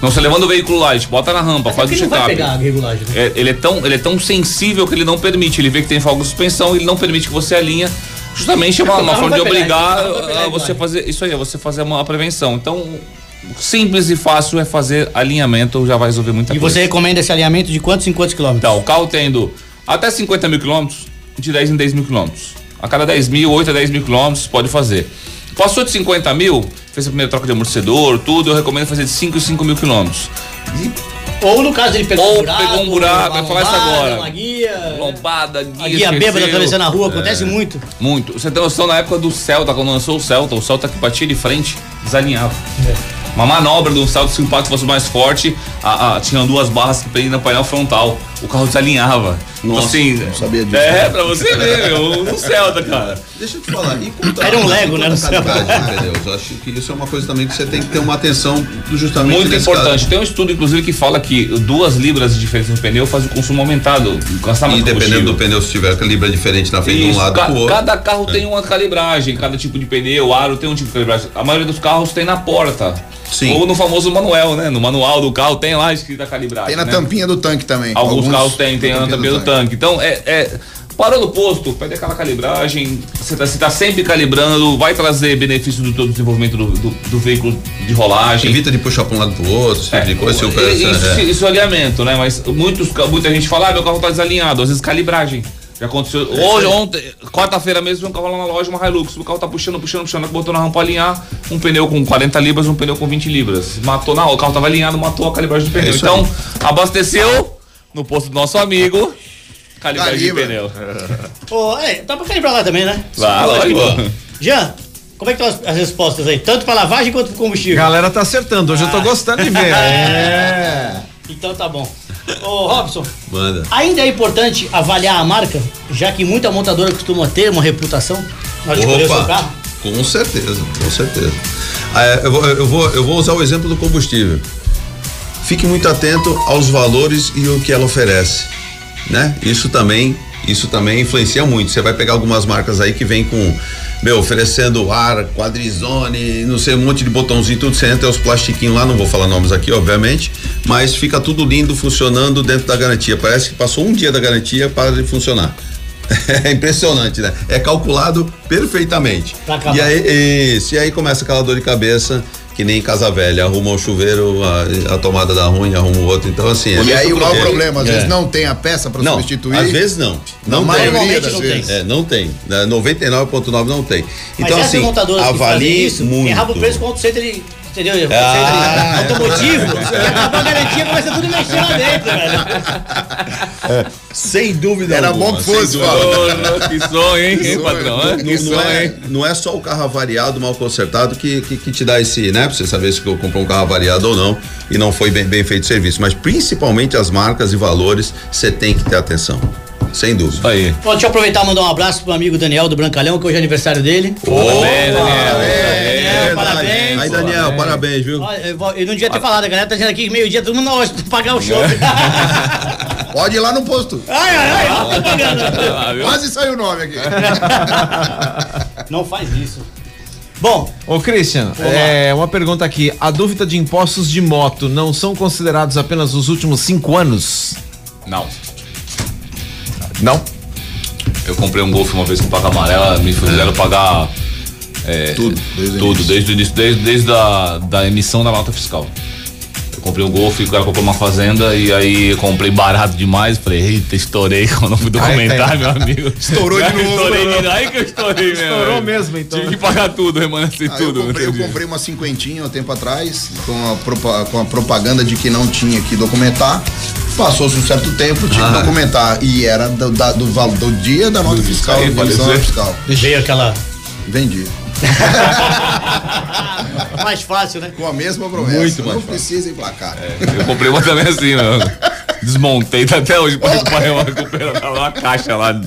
Então você levando o veículo gente bota na rampa, Até faz o porque não vai check-up. pegar a regulagem. né? É, ele, é tão, ele é tão sensível que ele não permite. Ele vê que tem folga de suspensão, ele não permite que você alinha. Justamente é uma, o uma carro forma de obrigar pegar a você fazer. Isso aí, é você fazer uma prevenção. Então, o simples e fácil é fazer alinhamento, já vai resolver muita E coisa. você recomenda esse alinhamento de quantos em quantos quilômetros? Então, o carro tendo até 50 mil quilômetros, de 10 em 10 mil quilômetros. A cada 10 mil, 8 a 10 mil quilômetros, pode fazer. Passou de 50 mil, fez a primeira troca de amortecedor, tudo, eu recomendo fazer de 5 em 5 mil quilômetros. Ou no caso ele pegou Ou um buraco, pegou um buraco, vai falar isso agora. Uma guia. Lombada, A guia, guia bêbada atravessando a rua, É. acontece muito. Muito. Você tem noção na época do Celta, quando lançou o Celta, o Celta que batia de frente, desalinhava. Uma manobra do Celta, se o impacto fosse mais forte, a, a, tinham duas barras que prendiam no painel frontal. O carro desalinhava. Então, Nossa, assim, não sabia disso. É, pra você ver, meu, no Celta, cara. Deixa eu te falar. E Era um Lego, né, no qualidade? Eu acho que isso é uma coisa também que você tem que ter uma atenção justamente Muito nesse importante. caso. Tem um estudo, inclusive, que fala que duas libras de diferença no pneu faz o consumo aumentado. E de dependendo do pneu, se tiver calibra diferente na frente de um Isso, lado ca- pro outro. Cada carro tem uma calibragem, cada tipo de pneu, aro tem um tipo de calibragem. A maioria dos carros tem na porta. Sim. Ou no famoso manual, né? No manual do carro tem lá escrita a calibragem. Tem na né? tampinha do tanque também. Alguns, carros têm, tem na tampinha do tanque. tanque. Então, é, é- Parou no posto, pede aquela calibragem, você tá, você tá sempre calibrando, vai trazer benefício do todo desenvolvimento do, do, do veículo de rolagem. Evita de puxar para um lado pro outro, esse tipo de coisa. se o cara- É, isso, é. isso é alinhamento, né? Mas muitos, muita gente fala, ah, meu carro tá desalinhado, às vezes calibragem. Já aconteceu. Hoje, ontem, quarta-feira mesmo, um carro lá na loja, uma Hilux. O carro tá puxando, puxando, puxando, botou na rampa pra alinhar um pneu com 40 libras, um pneu com 20 libras. Matou na hora, o carro tava alinhado, matou a calibragem do pneu. isso então, abasteceu no posto do nosso amigo, calibragem Calibra. de pneu. Ô, é, dá pra calibrar lá também, né? Lá, lógico. Jean, como é que estão as, as respostas aí? Tanto pra lavagem quanto pro combustível. Galera tá acertando, hoje eu tô gostando de ver. É. Então tá bom. Ô, Robson, Manda. ainda é importante avaliar a marca, já que muita montadora costuma ter uma reputação na hora de escolher o seu carro. com certeza, com certeza. Ah, é, eu, vou, eu, vou, eu vou usar o exemplo do combustível. Fique muito atento aos valores e o que ela oferece, né? Isso também, isso também influencia muito. Você vai pegar algumas marcas aí que vem com, meu, oferecendo ar, quadrizone, não sei, um monte de botãozinho, tudo, você entra os plastiquinhos lá, não vou falar nomes aqui, obviamente, mas fica tudo lindo, funcionando dentro da garantia. Parece que passou um dia da garantia para de funcionar. É impressionante, né? É calculado perfeitamente. E aí, isso, e aí começa aquela dor de cabeça, que nem casa velha, arruma o chuveiro, a, a tomada dá ruim, arruma o outro. Então, assim. E é- aí o maior é- problema, às é. vezes não tem a peça para Não, substituir. às vezes não. Na Não maioria Normalmente não vezes. tem. É, não tem. né? 99,9 não tem. Mas Então, essas assim, avalie isso, muito. tem rabo preso com auto center, entendeu? Ah, center automotivo, e acabou a garantia, começa tudo mexendo lá dentro, velho. Sem dúvida Era alguma, bom que fosse. Ô, que sonho, hein, sonho. patrão? Não, Que não sonho, é, hein? não é só o carro avariado, mal consertado, que, que, que te dá esse, né? Pra você saber se eu comprou um carro avariado ou não e não foi bem, bem feito o serviço. Mas principalmente as marcas e valores, você tem que ter atenção. Sem dúvida. Aí. Bom, deixa eu aproveitar e mandar um abraço pro amigo Daniel do Brancalhão, que hoje é aniversário dele. Parabéns, Daniel. Parabéns. Aí, Daniel, parabéns, viu? Olha, eu, não devia ter falado, a galera tá dizendo aqui que meio-dia todo mundo pra pagar o show. Pode ir lá no posto. ai, ai, ai, a propaganda. Quase saiu o nome aqui. Não faz isso. Bom, Ô, Christian, é, uma pergunta aqui. A dúvida de impostos de moto não são considerados apenas os últimos cinco anos? Não. Não? Eu comprei um Golf uma vez com placa amarela, me fizeram pagar é, Tudo, desde o tudo, início. desde o início, desde, desde a da emissão da nota fiscal. Eu comprei um Golf, o cara comprou uma fazenda e aí eu comprei barato demais. Falei, eita, estourei quando eu fui documentar, Ai, meu amigo. Estourou de novo. estourei, novo. aí que eu estourei mesmo. Estourou mesmo, então. Tive que pagar tudo, remanescer Ah, eu, tudo. comprei, eu comprei uma cinquentinha um tempo atrás, com a, com a propaganda de que não tinha que documentar. Passou-se um certo tempo, tinha que documentar. E era do, da- do, do dia da nota fiscal, da emissão fiscal. veio aquela. Vendi. Mais fácil, né? Com a mesma promessa. Muito mais não fácil. precisa emplacar. Eu comprei uma também assim, meu. Desmontei, tá até hoje pra recuperar tava uma caixa lá.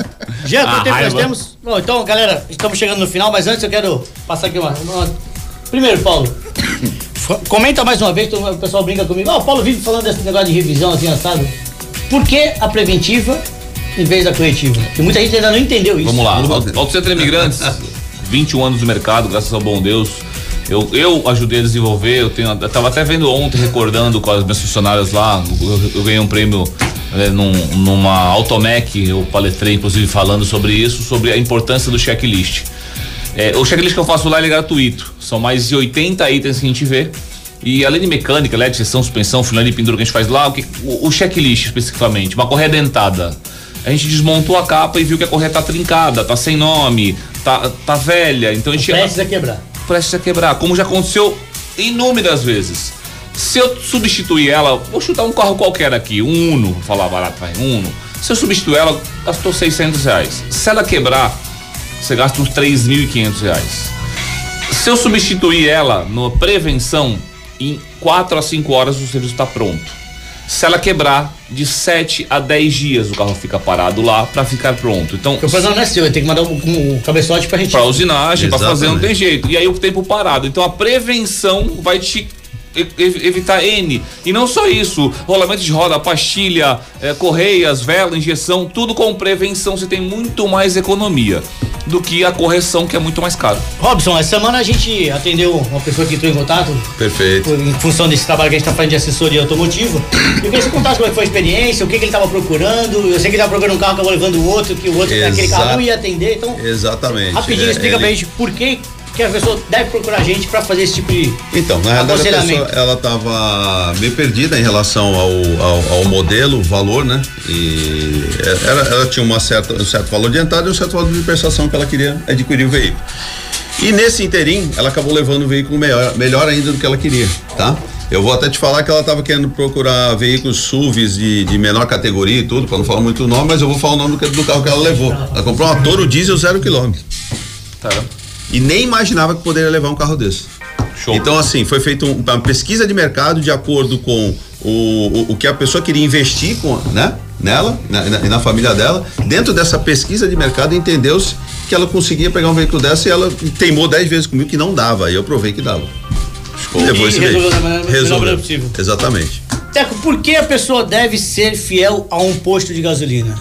Jean, A quanto tempo nós temos? Bom, então, galera, estamos chegando no final, mas antes eu quero passar aqui uma. uma- Primeiro, Paulo, comenta mais uma vez, o pessoal brinca comigo. Ah, o Paulo vive falando desse negócio de revisão assim, assado. Por que a preventiva em vez da corretiva? Porque muita gente ainda não entendeu isso. Vamos lá, Auto Auto Center Imigrantes, 21 anos no mercado, graças ao bom Deus. Eu, eu ajudei a desenvolver, eu tenho. Eu tava até vendo ontem, recordando com as minhas funcionárias lá, eu, eu ganhei um prêmio né, num, numa Automec, eu palestrei, inclusive, falando sobre isso, sobre a importância do checklist. É, o checklist que eu faço lá é gratuito. São mais de 80 itens que a gente vê. E além de mecânica, LED, seção, suspensão, filão de pendura que a gente faz lá, o, que, o, o checklist especificamente, uma correia dentada. A gente desmontou a capa e viu que a correia tá trincada, tá sem nome, tá, tá velha. Então a gente Prestes a quebrar. prestes a quebrar, como já aconteceu inúmeras vezes. Se eu substituir ela, vou chutar um carro qualquer aqui, um Uno, vou falar barato, vai, um Uno. Se eu substituir ela, gastou 600 reais. Se ela quebrar, você gasta uns 3.500 reais. Se eu substituir ela na prevenção, em 4 a 5 horas o serviço está pronto. Se ela quebrar, de 7 a 10 dias o carro fica parado lá para ficar pronto. Então, Porque o problema não é seu, tem que mandar um, um cabeçote pra gente. Pra usinagem, pra fazer, não tem Exatamente. jeito. E aí o tempo parado. Então a prevenção vai te evitar N. E não só isso, rolamento de roda, pastilha, eh, correias, vela, injeção, tudo com prevenção você tem muito mais economia do que a correção que é muito mais caro. Robson, essa semana a gente atendeu uma pessoa que entrou em contato Perfeito. em função desse trabalho que a gente está fazendo de assessoria automotiva. Eu queria que você contasse como é foi a experiência, o que, que ele estava procurando. Eu sei que ele estava procurando um carro, acabou levando o outro, que o outro aquele carro não ia atender. Então, Exatamente. rapidinho, É, explica pra ele- gente por que, que a pessoa deve procurar a gente para fazer esse tipo de Então, na realidade, a pessoa, ela estava meio perdida em relação ao, ao, ao modelo, valor, né? E ela, ela tinha uma certa, um certo valor de entrada e um certo valor de prestação que ela queria adquirir o veículo. E nesse interim, ela acabou levando o veículo melhor, melhor ainda do que ela queria, tá? Eu vou até te falar que ela estava querendo procurar veículos SUVs de, de menor categoria e tudo, para não falar muito o nome, mas eu vou falar o nome do, do carro que ela levou. Ela comprou uma Toro Diesel zero quilômetro. Caramba. E nem imaginava que poderia levar um carro desse. Show. Então, assim, foi feita um- uma pesquisa de mercado de acordo com o, o, o que a pessoa queria investir com, né? Nela na- na- e na, família dela. Dentro dessa pesquisa de mercado, entendeu-se que ela conseguia pegar um veículo dessa e ela teimou dez vezes comigo que não dava. E eu provei que dava. Levou E esse resolveu da maneira- Resolveu. possível. Exatamente. Teco, por que a pessoa deve ser fiel a um posto de gasolina?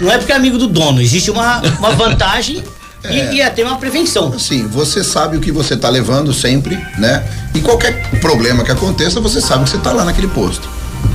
Não é porque é amigo do dono, existe uma, uma vantagem e, e até uma prevenção. Assim, você sabe o que você tá levando sempre, né? E qualquer problema que aconteça, você sabe que você tá lá naquele posto,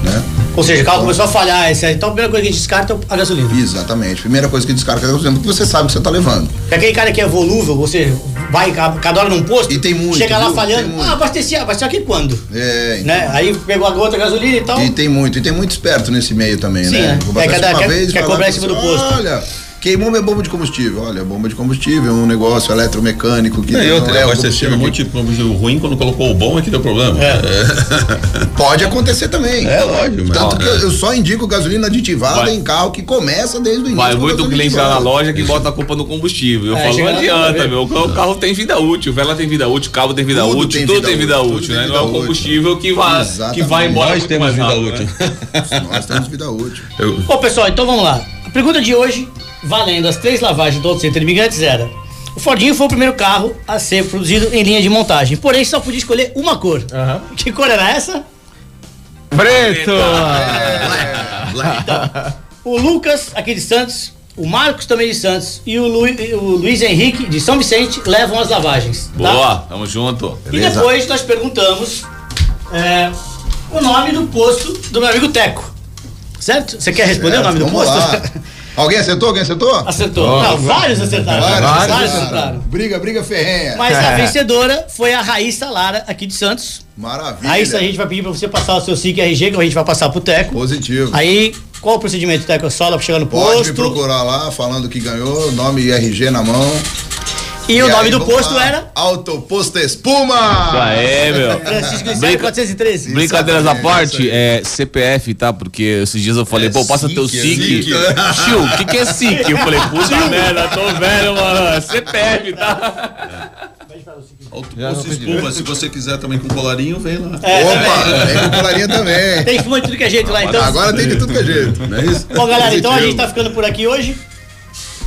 né? Ou seja, o carro começou a falhar, esse- então a primeira coisa que a gente descarta é a gasolina. Exatamente. Primeira coisa que descarga é a gasolina, porque você sabe o que você tá levando. Porque aquele cara que é volúvel, você vai ca- cada hora num posto, E tem muito, chega lá viu? falhando, ah, abasteci, abasteci aqui quando? É, então, Né? Aí pegou a outra gasolina e tal. E tem muito, e tem muito esperto nesse meio também, Sim, né? É, bater cada- quer- vez quer cobrar em cima do posto. Olha, queimou minha bomba de combustível. Olha, bomba de combustível é um negócio eletromecânico que E não outra, é o abastecendo um combustível monte de combustível ruim, quando colocou o bom é que deu problema. que- Pode acontecer também. É, lógico, mas- Tanto que eu, eu só indico gasolina aditivada Vai. em carro que começa desde o início. Vai muito cliente lá na loja que bota a culpa no combustível. Eu É, falo, não não adianta, vê. meu. O carro, tem vida útil, vela tem vida útil, o carro tem vida Tudo útil, tem tudo vida tem vida útil, né? Não é o combustível que vai, que vai embora. Nós muito temos mais vida rápido, útil. né? Nós temos vida útil. Eu- Bom, pessoal, então vamos lá. A pergunta de hoje, valendo as três lavagens do Auto Center Imigrantes, era: o Fordinho foi o primeiro carro a ser produzido em linha de montagem, porém só podia escolher uma cor. Que cor era essa? Preto! O Lucas, aqui de Santos, o Marcos também de Santos e o, Lu- o Luiz Henrique de São Vicente levam as lavagens. tá? Boa, tamo junto. E depois nós perguntamos é, o nome do posto do meu amigo Teco. Certo? Você quer responder o nome do posto? Alguém acertou? Alguém acertou? Acertou. Não, vários acertaram. Vários, Vários acertaram. acertaram. Briga, briga ferrenha. Mas a vencedora foi a Raíssa Lara, aqui de Santos. Maravilha. Raíssa, a gente vai pedir pra você passar o seu SIC RG, que a gente vai passar pro Teco. Positivo. Aí, qual o procedimento, Teco? É só lá pra chegar no Pode me posto. procurar lá, falando que ganhou, nome e RG na mão. E o E nome aí, do posto lá. era Autoposto Espuma! Aê, meu. Francisco Brinca- 413. Brincadeiras à parte, isso aí. é CPF, tá? Porque esses dias eu falei, pô, passa teu SIC, SIC. SIC. Tio, o que, que é SIC? Eu falei, puta merda, tô velho, mano. É CPF, tá? Autoposto espuma, se você quiser também com colarinho, vem lá. Opa, tem com colarinha também. Tem espuma de tudo que é jeito lá, então. Agora tem de tudo que é jeito. Não é isso? Bom, galera, então a gente tá ficando por aqui hoje.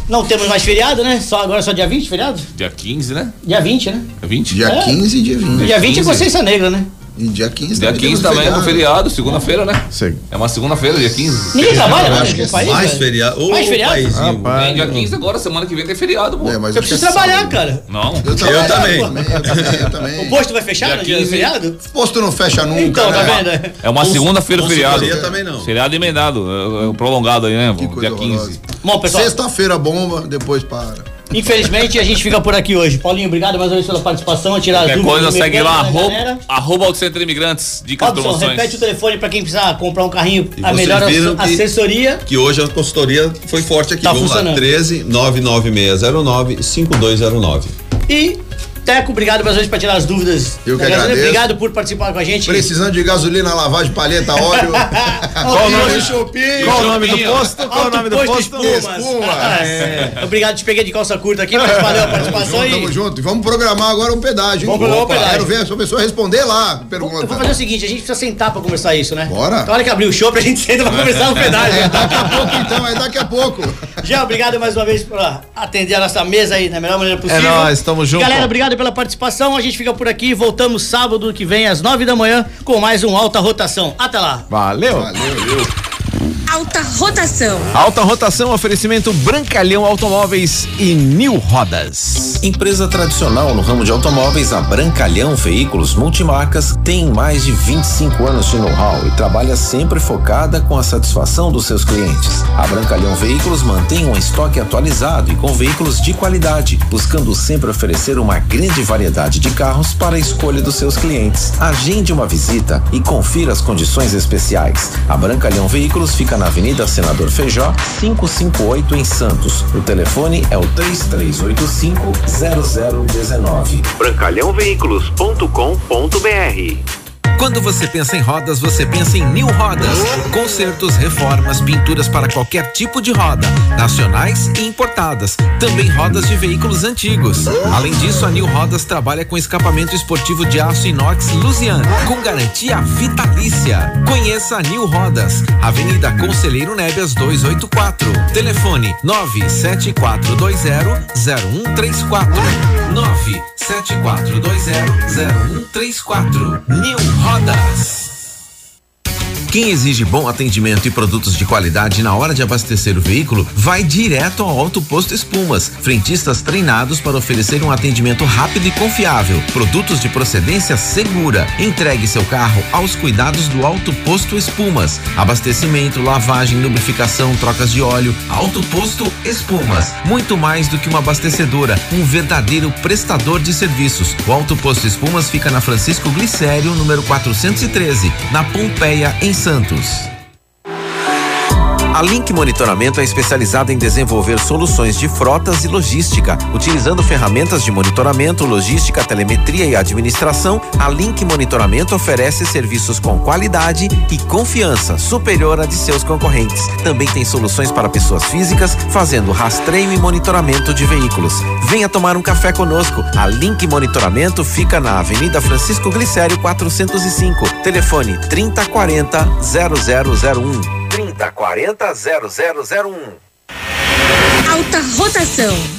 Não temos mais feriado, né? Só agora só dia 20, feriado? Dia 15, né? Dia 20, né? É 20? Dia É. 15 e dia 20. Dia 20 é 15. Consciência Negra, né? E dia 15 Dia 15 também é um feriado, segunda-feira, né? Sim. É uma segunda-feira, dia 15. Ninguém trabalha, né? acho que é país, Mais velho? feriado. Ô, Mais feriado? paizinho. Tem dia 15 agora, semana que vem tem feriado, pô. É, mas Eu preciso é trabalhar, sábado. cara. Não. Eu, também. Eu também. Eu também, eu também, eu também. O posto vai fechar Dia no dia do 15. feriado? Posto não fecha nunca. Então, tá né? vendo? É uma segunda-feira feriado. Também não. Feriado emendado, é, é prolongado aí, né? Que Dia 15. horrorosa. Bom, pessoal, Sexta-feira bomba, depois para. Infelizmente a gente fica por aqui hoje. Paulinho, obrigado mais uma vez pela participação, tirar as Qualquer coisa, segue lá, arroba, arroba Autocentro Imigrantes, dicas, Robson, promoções. repete o telefone pra quem precisar comprar um carrinho, E a melhor viram que- assessoria. Que hoje a consultoria foi forte aqui. Tá Vamos funcionando. lá. 13 99609 5209. E Teco, obrigado mais uma vez pra tirar as dúvidas. Eu que galera. agradeço. Obrigado por participar com a gente. Precisando de gasolina, lavagem, palheta, óleo. Qual o nome? Shopping. Qual o nome do posto? Qual o nome do posto? Espumas. Espumas. Ah, é. Obrigado, te peguei de calça curta aqui, mas valeu a participação Tamo junto, aí. tamo junto. E vamos programar agora um pedágio. Vamos programar um pedágio. Quero ver a sua pessoa responder lá. Pergunta. Eu vou fazer o seguinte, a gente precisa sentar pra conversar isso, né? Bora. Então, a hora que abrir o show, a gente senta pra conversar no pedágio. É, daqui a pouco então, é daqui a pouco. Já, obrigado mais uma vez por atender a nossa mesa aí da melhor maneira possível. É nóis, tamo junto. Galera, obrigado pela participação. A gente fica por aqui. Voltamos sábado que vem às nove da manhã com mais um Alta Rotação. Até lá. Valeu. Alta rotação. Alta rotação, oferecimento Brancalhão Automóveis e New Rodas. Empresa tradicional no ramo de automóveis, a Brancalhão Veículos Multimarcas tem mais de 25 anos de know-how e trabalha sempre focada com a satisfação dos seus clientes. A Brancalhão Veículos mantém um estoque atualizado e com veículos de qualidade, buscando sempre oferecer uma grande variedade de carros para a escolha dos seus clientes. Agende uma visita e confira as condições especiais. A Brancalhão Veículos fica na Avenida Senador Feijó, 558 em Santos. O telefone é o 3385 0019. brancalhãoveículos.com.br Quando você pensa em rodas, você pensa em New Rodas. Consertos, reformas, pinturas para qualquer tipo de roda, nacionais e importadas. Também rodas de veículos antigos. Além disso, a New Rodas trabalha com escapamento esportivo de aço inox Lusian, com garantia vitalícia. Conheça a New Rodas, Avenida Conselheiro Nébias 284. Telefone 974200134. 974200134. New Rodas. others. Quem exige bom atendimento e produtos de qualidade na hora de abastecer o veículo, vai direto ao Alto Posto Espumas. Frentistas treinados para oferecer um atendimento rápido e confiável. Produtos de procedência segura. Entregue seu carro aos cuidados do Alto Posto Espumas. Abastecimento, lavagem, lubrificação, trocas de óleo. Alto Posto Espumas. Muito mais do que uma abastecedora, um verdadeiro prestador de serviços. O Alto Posto Espumas fica na Francisco Glicério, número 413, na Pompeia, em Santos. A Link Monitoramento é especializada em desenvolver soluções de frotas e logística. Utilizando ferramentas de monitoramento, logística, telemetria e administração, a Link Monitoramento oferece serviços com qualidade e confiança superior à de seus concorrentes. Também tem soluções para pessoas físicas, fazendo rastreio e monitoramento de veículos. Venha tomar um café conosco. A Link Monitoramento fica na Avenida Francisco Glicério 405. Telefone 3040 0001. 3040 0001. Alta rotação.